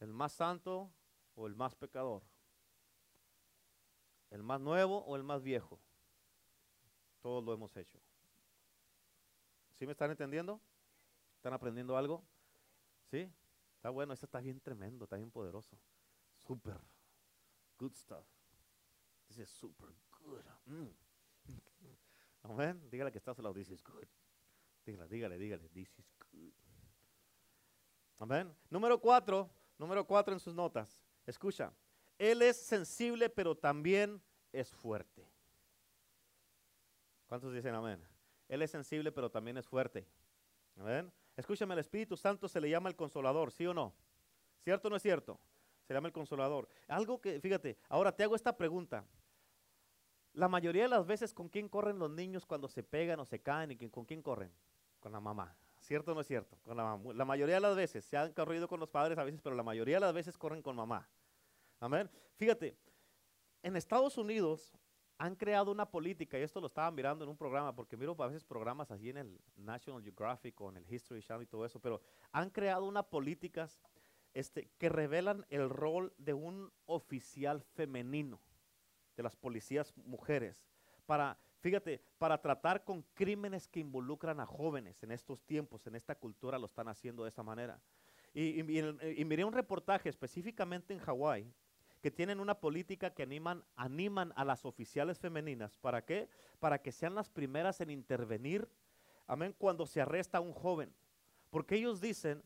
A: El más santo o el más pecador. El más nuevo o el más viejo. Todos lo hemos hecho. ¿Sí me están entendiendo? ¿Están aprendiendo algo? ¿Sí? Está bueno, esto está bien tremendo, está bien poderoso. Super good stuff. This is super good. Mm. Amén. Dígale que estás al lado. This is good. Dígale, dígale, dígale. This is good. Amén. Número cuatro. Número cuatro en sus notas. Escucha. Él es sensible, pero también es fuerte. ¿Cuántos dicen amén? Él es sensible, pero también es fuerte. Amén. Escúchame, el Espíritu Santo se le llama el consolador, ¿sí o no? ¿Cierto o no es cierto? Se llama el consolador. Algo que, fíjate, ahora te hago esta pregunta. La mayoría de las veces, ¿con quién corren los niños cuando se pegan o se caen? ¿Y con quién corren? Con la mamá. ¿Cierto o no es cierto? La mayoría de las veces, se han corrido con los padres a veces, pero la mayoría de las veces corren con mamá. Amén. Fíjate, en Estados Unidos han creado una política, y esto lo estaba mirando en un programa, porque miro a veces programas así en el National Geographic o en el History Channel y todo eso, pero han creado unas políticas este, que revelan el rol de un oficial femenino. de las policías mujeres para, fíjate, para tratar con crímenes que involucran a jóvenes en estos tiempos, en esta cultura lo están haciendo de esa manera. Y, y miré un reportaje específicamente en Hawái que tienen una política que animan, animan a las oficiales femeninas. ¿Para qué? Para que sean las primeras en intervenir, amén, cuando se arresta a un joven. Porque ellos dicen,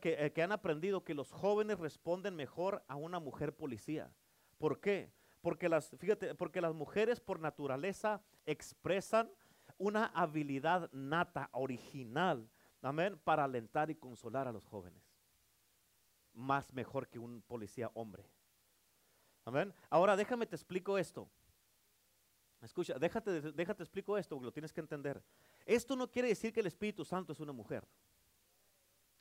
A: que, eh, que han aprendido que los jóvenes responden mejor a una mujer policía. ¿Por qué? Porque las, fíjate, porque las mujeres por naturaleza expresan una habilidad nata, original, amén, para alentar y consolar a los jóvenes. Más mejor que un policía hombre. Amén. Ahora déjame te explico esto. Escucha, déjate, déjate explico esto, lo tienes que entender. Esto no quiere decir que el Espíritu Santo es una mujer.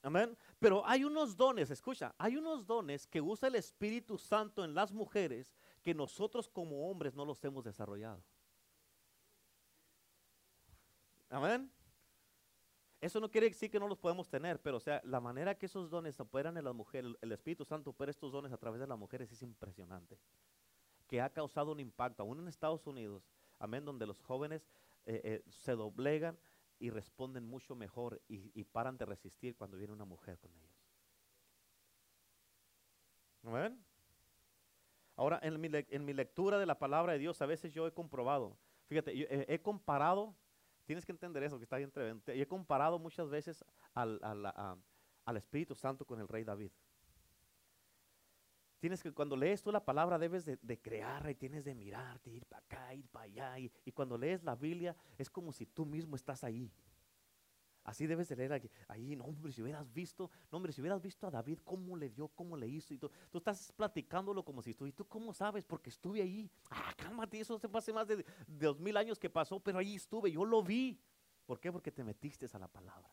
A: Amén. Pero hay unos dones, escucha, hay unos dones que usa el Espíritu Santo en las mujeres que nosotros como hombres no los hemos desarrollado. Amén. Eso no quiere decir que no los podemos tener, pero o sea, la manera que esos dones operan en las mujeres, el Espíritu Santo opera estos dones a través de las mujeres es impresionante. Que ha causado un impacto, aún en Estados Unidos, amén, donde los jóvenes eh, eh, se doblegan y responden mucho mejor y, paran de resistir cuando viene una mujer con ellos. Amén. Ahora, en mi, lectura de la palabra de Dios, a veces yo he comprobado, fíjate, he comparado Tienes que entender eso, que está bien tremendo. He comparado muchas veces al, Espíritu Santo con el rey David. Tienes que, cuando lees tú la palabra, debes de, de crear y tienes de mirarte, ir para acá, ir para allá. Y, y, cuando lees la Biblia, es como si tú mismo estás ahí. Así debes de leer ahí, no hombre, si hubieras visto, no hombre, si hubieras visto a David, cómo le dio, cómo le hizo, y tú, tú estás platicándolo como si estuviera, ¿y tú cómo sabes? Porque estuve ahí. Ah, cálmate, eso se hace más de, dos mil años que pasó, pero ahí estuve, yo lo vi. ¿Por qué? Porque te metiste a la palabra.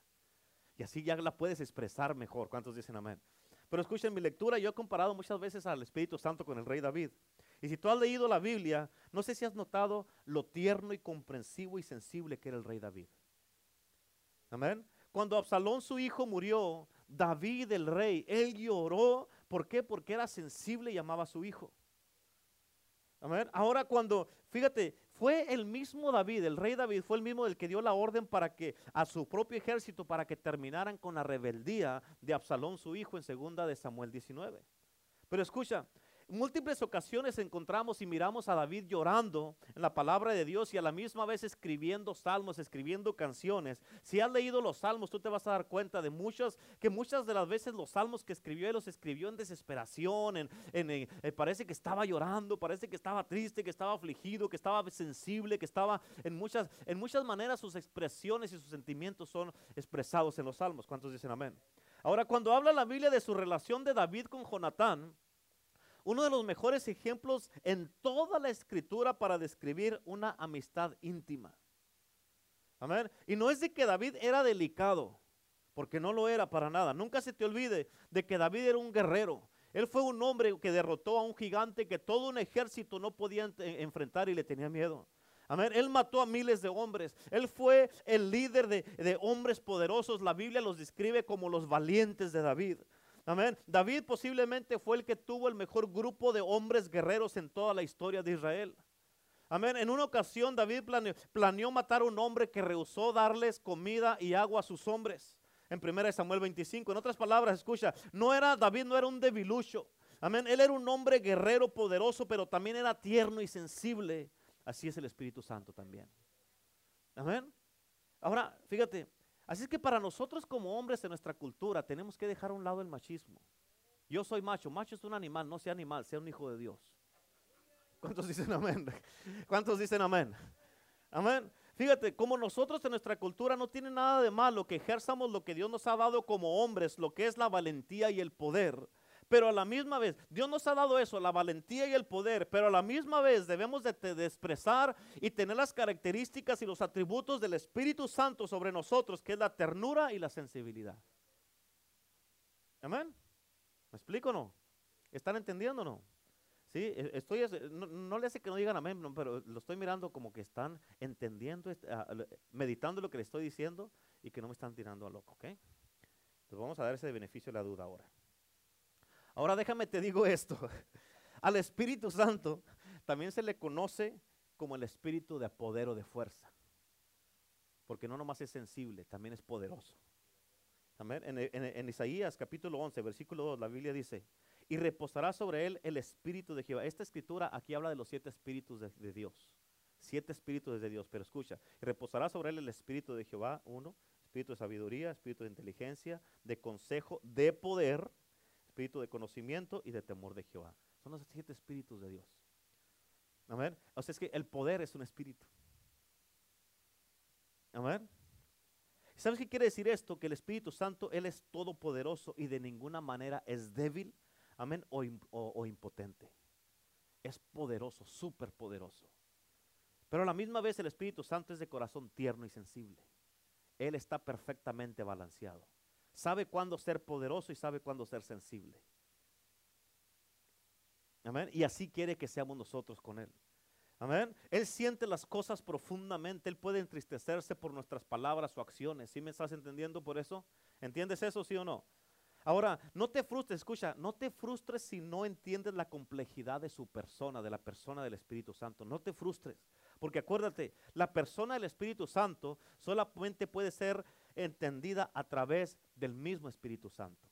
A: Y así ya la puedes expresar mejor. ¿Cuántos dicen amén? Pero escuchen mi lectura, yo he comparado muchas veces al Espíritu Santo con el rey David. Y si tú has leído la Biblia, no sé si has notado lo tierno y comprensivo y sensible que era el rey David. Amén. Cuando Absalón su hijo murió, David el rey, él lloró. ¿Por qué? Porque era sensible y amaba a su hijo. Amén. Ahora cuando, fíjate, fue el mismo David, el rey David, fue el mismo el que dio la orden para que a su propio ejército para que terminaran con la rebeldía de Absalón su hijo en segunda de Samuel 19. Pero escucha, múltiples ocasiones encontramos y miramos a David llorando en la palabra de Dios y a la misma vez escribiendo salmos, escribiendo canciones. Si has leído los salmos, tú te vas a dar cuenta de muchas, que muchas de las veces los salmos que escribió, él los escribió en desesperación, en, eh, parece que estaba llorando, parece que estaba triste, que estaba afligido, que estaba sensible, que estaba en muchas, en muchas maneras sus expresiones y sus sentimientos son expresados en los salmos. ¿Cuántos dicen amén? Ahora, cuando habla la Biblia de su relación de David con Jonatán, uno de los mejores ejemplos en toda la escritura para describir una amistad íntima. Amén. Y no es de que David era delicado, porque no lo era para nada. Nunca se te olvide de que David era un guerrero. Él fue un hombre que derrotó a un gigante que todo un ejército no podía enfrentar y le tenía miedo. Amén. Él mató a miles de hombres. Él fue el líder de, de hombres poderosos. La Biblia los describe como los valientes de David. Amén. David posiblemente fue el que tuvo el mejor grupo de hombres guerreros en toda la historia de Israel. Amén. En una ocasión David planeó, matar a un hombre que rehusó darles comida y agua a sus hombres. En 1 Samuel 25. En otras palabras, escucha, no era David no era un debilucho. Amén. Él era un hombre guerrero poderoso, pero también era tierno y sensible. Así es el Espíritu Santo también. Amén. Ahora, fíjate, Así es que para nosotros como hombres en nuestra cultura tenemos que dejar a un lado el machismo. Yo soy macho, macho es un animal, no sea animal, sea un hijo de Dios. ¿Cuántos dicen amén? ¿Cuántos dicen amén? Amén. Fíjate, como nosotros en nuestra cultura no tiene nada de malo que ejerzamos lo que Dios nos ha dado como hombres, lo que es la valentía y el poder. Pero a la misma vez, Dios nos ha dado eso, la valentía y el poder, pero a la misma vez debemos de, expresar y tener las características y los atributos del Espíritu Santo sobre nosotros, que es la ternura y la sensibilidad. Amén. ¿Me explico o no? ¿Están entendiendo o no? Sí, e, estoy, no, le hace que no digan amén, pero lo estoy mirando como que están entendiendo, este, meditando lo que le estoy diciendo y que no me están tirando a loco, ¿ok? Entonces vamos a dar ese beneficio de la duda ahora. Ahora déjame te digo esto. Al Espíritu Santo también se le conoce como el espíritu de poder o de fuerza. Porque no nomás es sensible, también es poderoso. En Isaías capítulo 11, versículo 2, la Biblia dice, y reposará sobre él el espíritu de Jehová. Esta escritura aquí habla de los siete espíritus de, de Dios. Siete espíritus de Dios, pero escucha, y reposará sobre él el espíritu de Jehová, uno, espíritu de sabiduría, espíritu de inteligencia, de consejo, de poder, espíritu de conocimiento y de temor de Jehová. Son los siete espíritus de Dios. Amén. O sea, es que el poder es un espíritu. Amén. ¿Sabes qué quiere decir esto? Que el Espíritu Santo, Él es todopoderoso y de ninguna manera es débil, amén, o, o impotente. Es poderoso, súper poderoso. Pero a la misma vez el Espíritu Santo es de corazón tierno y sensible. Él está perfectamente balanceado. Sabe cuándo ser poderoso y sabe cuándo ser sensible. Amén. Y así quiere que seamos nosotros con Él. Amén. Él siente las cosas profundamente. Él puede entristecerse por nuestras palabras o acciones. ¿Sí me estás entendiendo por eso? ¿Entiendes eso, sí o no? Ahora, no te frustres, escucha, no te frustres si no entiendes la complejidad de su persona, de la persona del Espíritu Santo. No te frustres, porque acuérdate, la persona del Espíritu Santo solamente puede ser entendida a través del mismo Espíritu Santo.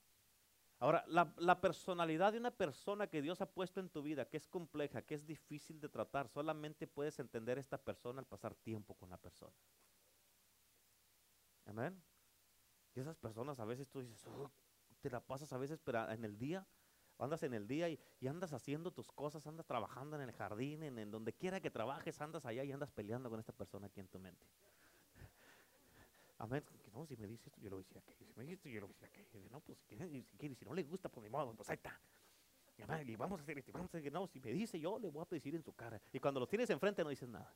A: Ahora, la, personalidad de una persona que Dios ha puesto en tu vida, que es compleja, que es difícil de tratar, solamente puedes entender esta persona al pasar tiempo con la persona. Amén. Y esas personas a veces tú dices, "Oh, te la pasas a veces, pero en el día, andas en el día y, y andas haciendo tus cosas, andas trabajando en el jardín, en, en donde quiera que trabajes, andas allá y andas peleando con esta persona aquí en tu mente. Amén. No, si me dice esto, yo lo voy a decir aquello. Si me dice esto, yo lo voy a decir aquello. No, pues si quiere, si, quiere, si no le gusta, pues ni modo, pues ahí está. Y, amén, y vamos a hacer esto, vamos a hacer no, si me dice yo, le voy a decir en su cara. Y cuando los tienes enfrente no dices nada.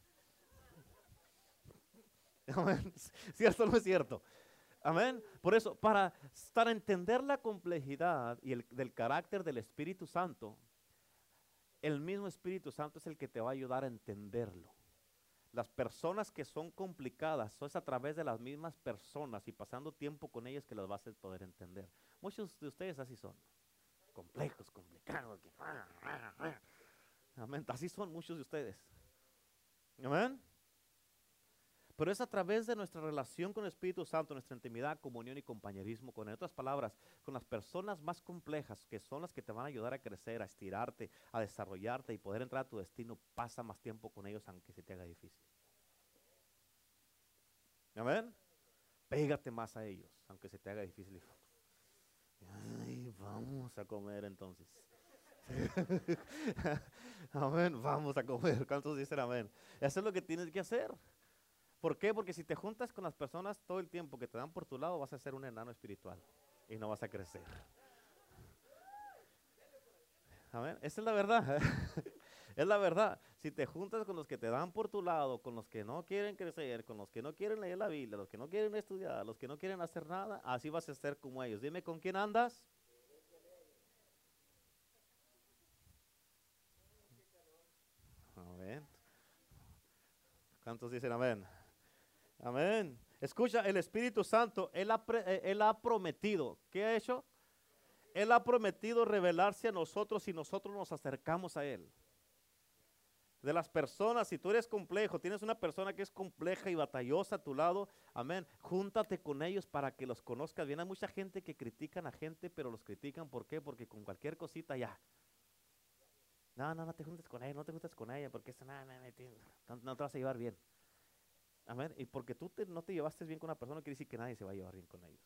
A: Amén. ¿Cierto o no es cierto? Amén. Por eso, para, para entender la complejidad y el, del carácter del Espíritu Santo, el mismo Espíritu Santo es el que te va a ayudar a entenderlo. Las personas que son complicadas, es a través de las mismas personas y pasando tiempo con ellas que las vas a poder entender. Muchos de ustedes así son. Complejos, complicados. que- Amén. Así son muchos de ustedes. Amén. Pero es a través de nuestra relación con el Espíritu Santo, nuestra intimidad, comunión y compañerismo con otras palabras, con las personas más complejas, que son las que te van a ayudar a crecer, a estirarte, a desarrollarte y poder entrar a tu destino, pasa más tiempo con ellos aunque se te haga difícil. Amén. Pégate más a ellos, aunque se te haga difícil. Ay, vamos a comer entonces. amén, vamos a comer. ¿Cuántos dicen amén? Eso es lo que tienes que hacer. ¿Por qué? Porque si te juntas con las personas todo el tiempo que te dan por tu lado, vas a ser un enano espiritual y no vas a crecer. Amén. Esa es la verdad. es la verdad. Si te juntas con los que te dan por tu lado, con los que no quieren crecer, con los que no quieren leer la Biblia, los que no quieren estudiar, los que no quieren hacer nada, así vas a ser como ellos. Dime con quién andas. Amén. ¿Cuántos dicen amén? Amén. Escucha, el Espíritu Santo, él ha, eh, él ha prometido. ¿Qué ha hecho? Él ha prometido revelarse a nosotros si nosotros nos acercamos a Él. De las personas, si tú eres complejo, tienes una persona que es compleja y batallosa a tu lado, amén, júntate con ellos para que los conozcas bien. Hay mucha gente que critican a gente, pero los critican, ¿por qué? Porque con cualquier cosita ya. No, no, no te juntes con ella, no te juntes con ella, porque te- no- no te vas a llevar bien. Amén. Y porque tú te- no te llevaste bien con una persona, quiere decir que nadie se va a llevar bien con ellos.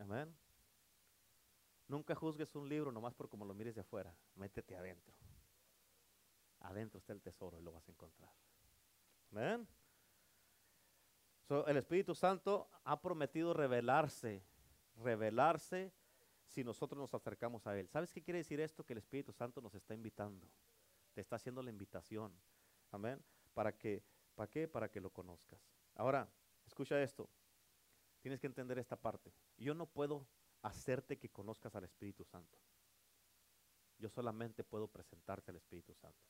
A: Amén. Nunca juzgues un libro nomás por como lo mires de afuera. Métete adentro. Adentro está el tesoro y lo vas a encontrar. Amén. So, el Espíritu Santo ha prometido revelarse, revelarse si nosotros nos acercamos a Él. ¿Sabes qué quiere decir esto? Que el Espíritu Santo nos está invitando. Te está haciendo la invitación. Amén. Para que, ¿para qué? Para que lo conozcas. Ahora, escucha esto. Tienes que entender esta parte. Yo no puedo hacerte que conozcas al Espíritu Santo. Yo solamente puedo presentarte al Espíritu Santo.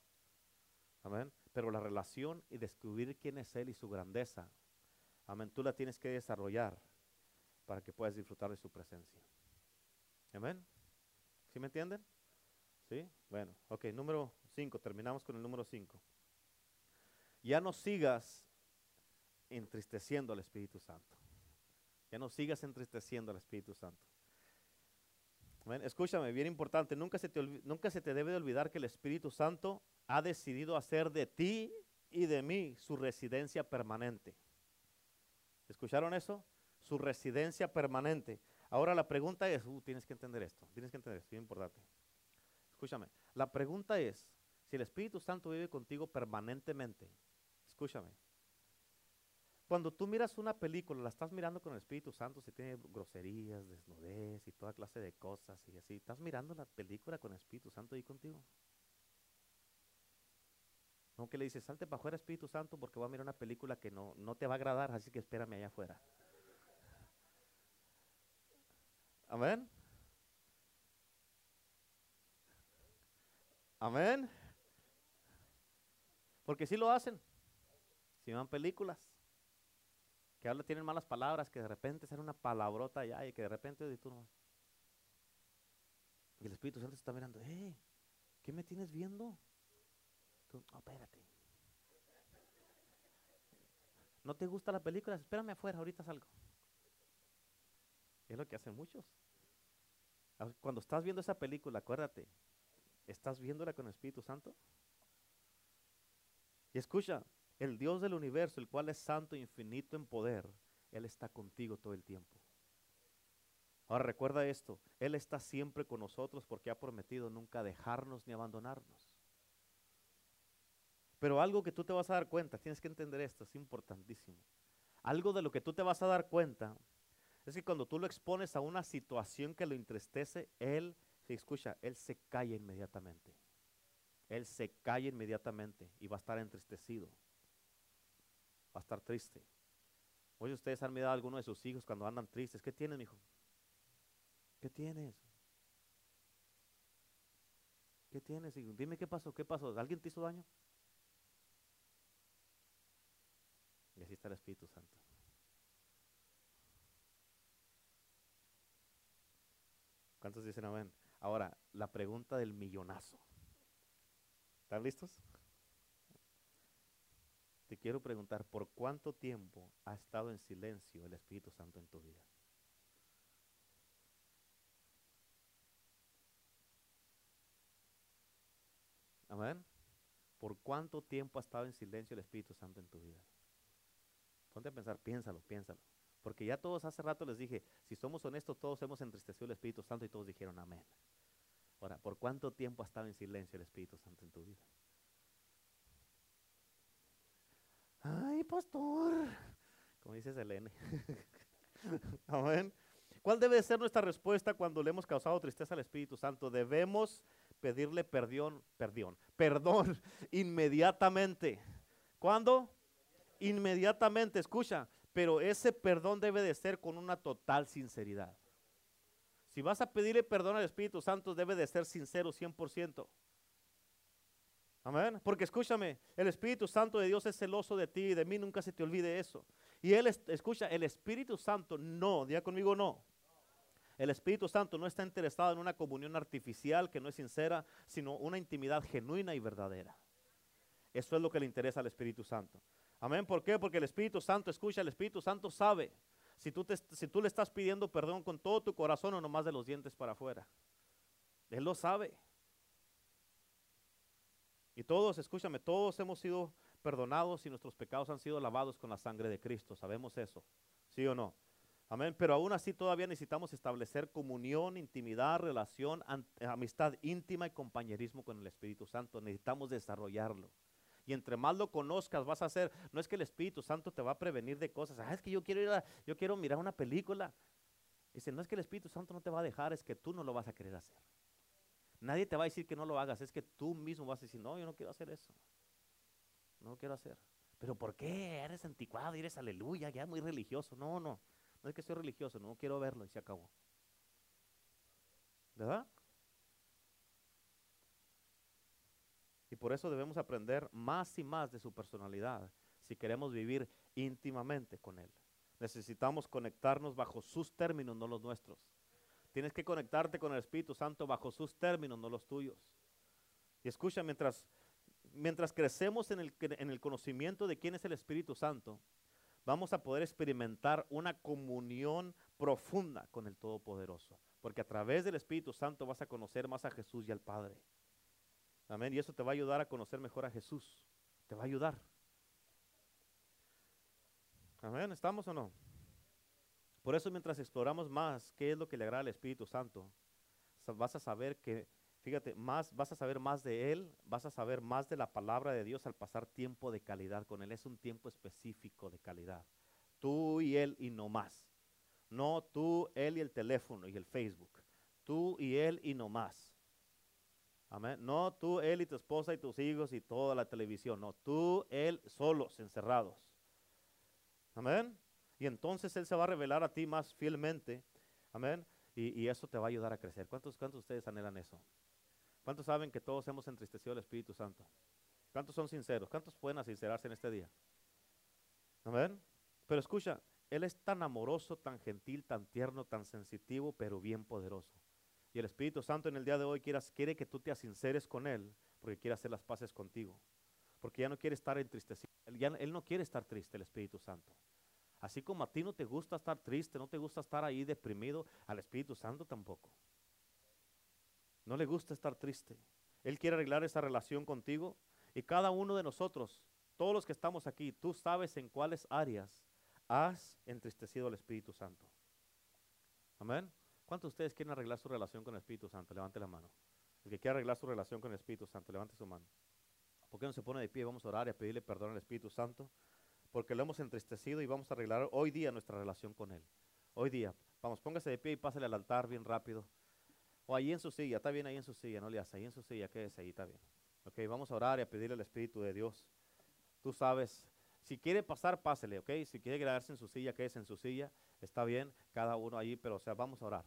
A: Amén. Pero la relación y descubrir quién es Él y su grandeza, amén, tú la tienes que desarrollar para que puedas disfrutar de su presencia. Amén. ¿Sí me entienden? ¿Sí? Bueno, ok, número 5, terminamos con el número 5. Ya no sigas entristeciendo al Espíritu Santo. Ya no sigas entristeciendo al Espíritu Santo. Escúchame, bien importante, nunca se, te nunca se te debe de olvidar que el Espíritu Santo ha decidido hacer de ti y de mí su residencia permanente. ¿Escucharon eso? Su residencia permanente. Ahora la pregunta es, uh, tienes que entender esto, tienes que entender esto, bien importante. Escúchame, la pregunta es, si el Espíritu Santo vive contigo permanentemente, escúchame, cuando tú miras una película, la estás mirando con el Espíritu Santo, si tiene groserías, desnudez y toda clase de cosas y así, estás mirando la película con el Espíritu Santo ahí contigo. Aunque le dices, salte para afuera Espíritu Santo porque voy a mirar una película que no, no te va a agradar, así que espérame allá afuera. Amén. Amén. Porque si lo hacen. Si van películas. Que ahora tienen malas palabras, que de repente sale una palabrota allá y que de repente tú no. El Espíritu Santo está mirando, eh, ¿qué me tienes viendo? espérate. ¿No te gusta la película? Espérame afuera, ahorita salgo. Es lo que hacen muchos. Cuando estás viendo esa película, acuérdate, ¿estás viéndola con el Espíritu Santo? Y escucha, el Dios del universo, el cual es santo e infinito en poder, Él está contigo todo el tiempo. Ahora recuerda esto, Él está siempre con nosotros porque ha prometido nunca dejarnos ni abandonarnos. Pero algo que tú te vas a dar cuenta, tienes que entender esto, es importantísimo. Algo de lo que tú te vas a dar cuenta es que cuando tú lo expones a una situación que lo entristece, él, se escucha, él se calla inmediatamente. Él se calla inmediatamente y va a estar entristecido. Va a estar triste. Hoy ustedes han mirado a alguno de sus hijos cuando andan tristes. ¿Qué tienes, hijo? ¿Qué tienes? ¿Qué tienes, hijo? Dime qué pasó, qué pasó. ¿Alguien te hizo daño? Y así está el Espíritu Santo. ¿Cuántos dicen amén? Ahora, la pregunta del millonazo. ¿Están listos? Te quiero preguntar, ¿por cuánto tiempo ha estado en silencio el Espíritu Santo en tu vida? Amén. ¿Por cuánto tiempo ha estado en silencio el Espíritu Santo en tu vida? Ponte a pensar, piénsalo, piénsalo. Porque ya todos hace rato les dije, si somos honestos, todos hemos entristecido el Espíritu Santo y todos dijeron amén. Ahora, ¿por cuánto tiempo ha estado en silencio el Espíritu Santo en tu vida? Ay, pastor, como dice Selene. amén. ¿Cuál debe ser nuestra respuesta cuando le hemos causado tristeza al Espíritu Santo? Debemos pedirle perdón, perdón, perdón inmediatamente. ¿Cuándo? Inmediatamente, escucha, pero ese perdón debe de ser con una total sinceridad. Si vas a pedirle perdón al Espíritu Santo, debe de ser sincero 100%. Amén. Porque escúchame, el Espíritu Santo de Dios es celoso de ti y de mí, nunca se te olvide eso. Y Él, escucha, el Espíritu Santo no, diga conmigo no. El Espíritu Santo no está interesado en una comunión artificial que no es sincera, sino una intimidad genuina y verdadera. Eso es lo que le interesa al Espíritu Santo. Amén. ¿Por qué? Porque el Espíritu Santo, escucha, el Espíritu Santo sabe si tú, si tú le estás pidiendo perdón con todo tu corazón o nomás de los dientes para afuera. Él lo sabe. Y todos, escúchame, todos hemos sido perdonados y nuestros pecados han sido lavados con la sangre de Cristo. ¿Sabemos eso? ¿Sí o no? Amén. Pero aún así todavía necesitamos establecer comunión, intimidad, relación, amistad íntima y compañerismo con el Espíritu Santo. Necesitamos desarrollarlo. Y entre más lo conozcas, vas a hacer. No es que el Espíritu Santo te va a prevenir de cosas. Ah, es que yo quiero ir a, yo quiero mirar una película. Dice, no es que el Espíritu Santo no te va a dejar, es que tú no lo vas a querer hacer. Nadie te va a decir que no lo hagas, es que tú mismo vas a decir, no, yo no quiero hacer eso. No lo quiero hacer. Pero ¿por qué? Eres anticuado, eres aleluya, ya muy religioso. No, no, no es que soy religioso, no quiero verlo y se acabó. ¿Verdad? Y por eso debemos aprender más y más de su personalidad si queremos vivir íntimamente con Él. Necesitamos conectarnos bajo sus términos, no los nuestros. Tienes que conectarte con el Espíritu Santo bajo sus términos, no los tuyos. Y escucha, mientras, mientras crecemos en el, en el conocimiento de quién es el Espíritu Santo, vamos a poder experimentar una comunión profunda con el Todopoderoso. Porque a través del Espíritu Santo vas a conocer más a Jesús y al Padre. Amén. Y eso te va a ayudar a conocer mejor a Jesús. Te va a ayudar. Amén. ¿Estamos o no? Por eso mientras exploramos más qué es lo que le agrada al Espíritu Santo, vas a saber que, fíjate, más, vas a saber más de Él, vas a saber más de la palabra de Dios al pasar tiempo de calidad con Él. Es un tiempo específico de calidad. Tú y Él y no más. No tú, Él y el teléfono y el Facebook. Tú y Él y no más. Amén. No tú, Él y tu esposa y tus hijos y toda la televisión. No, tú, Él solos, encerrados. Amén. Y entonces Él se va a revelar a ti más fielmente. Amén. Y, eso te va a ayudar a crecer. ¿Cuántos, ¿Cuántos de ustedes anhelan eso? ¿Cuántos saben que todos hemos entristecido al Espíritu Santo? ¿Cuántos son sinceros? ¿Cuántos pueden sincerarse en este día? Amén. Pero escucha, Él es tan amoroso, tan gentil, tan tierno, tan sensitivo, pero bien poderoso. Y el Espíritu Santo en el día de hoy quiere, quiere que tú te asinceres con Él, porque quiere hacer las paces contigo. Porque ya no quiere estar entristecido. él no quiere estar triste, el Espíritu Santo. Así como a ti no te gusta estar triste, no te gusta estar ahí deprimido, al Espíritu Santo tampoco. No le gusta estar triste. Él quiere arreglar esa relación contigo y cada uno de nosotros, todos los que estamos aquí, tú sabes en cuáles áreas has entristecido al Espíritu Santo. Amén. ¿Cuántos de ustedes quieren arreglar su relación con el Espíritu Santo? Levante la mano. El que quiere arreglar su relación con el Espíritu Santo, levante su mano. ¿Por qué no se pone de pie? Vamos a orar y a pedirle perdón al Espíritu Santo porque lo hemos entristecido y vamos a arreglar hoy día nuestra relación con Él. Hoy día. Vamos, póngase de pie y pásale al altar bien rápido. O ahí en su silla, está bien ahí en su silla, no le hace ahí en su silla, quédese ahí, está bien. Ok, vamos a orar y a pedirle al Espíritu de Dios. Tú sabes, si quiere pasar, pásele, ok. Si quiere quedarse en su silla, quédese en su silla, está bien, cada uno allí, pero o sea, vamos a orar.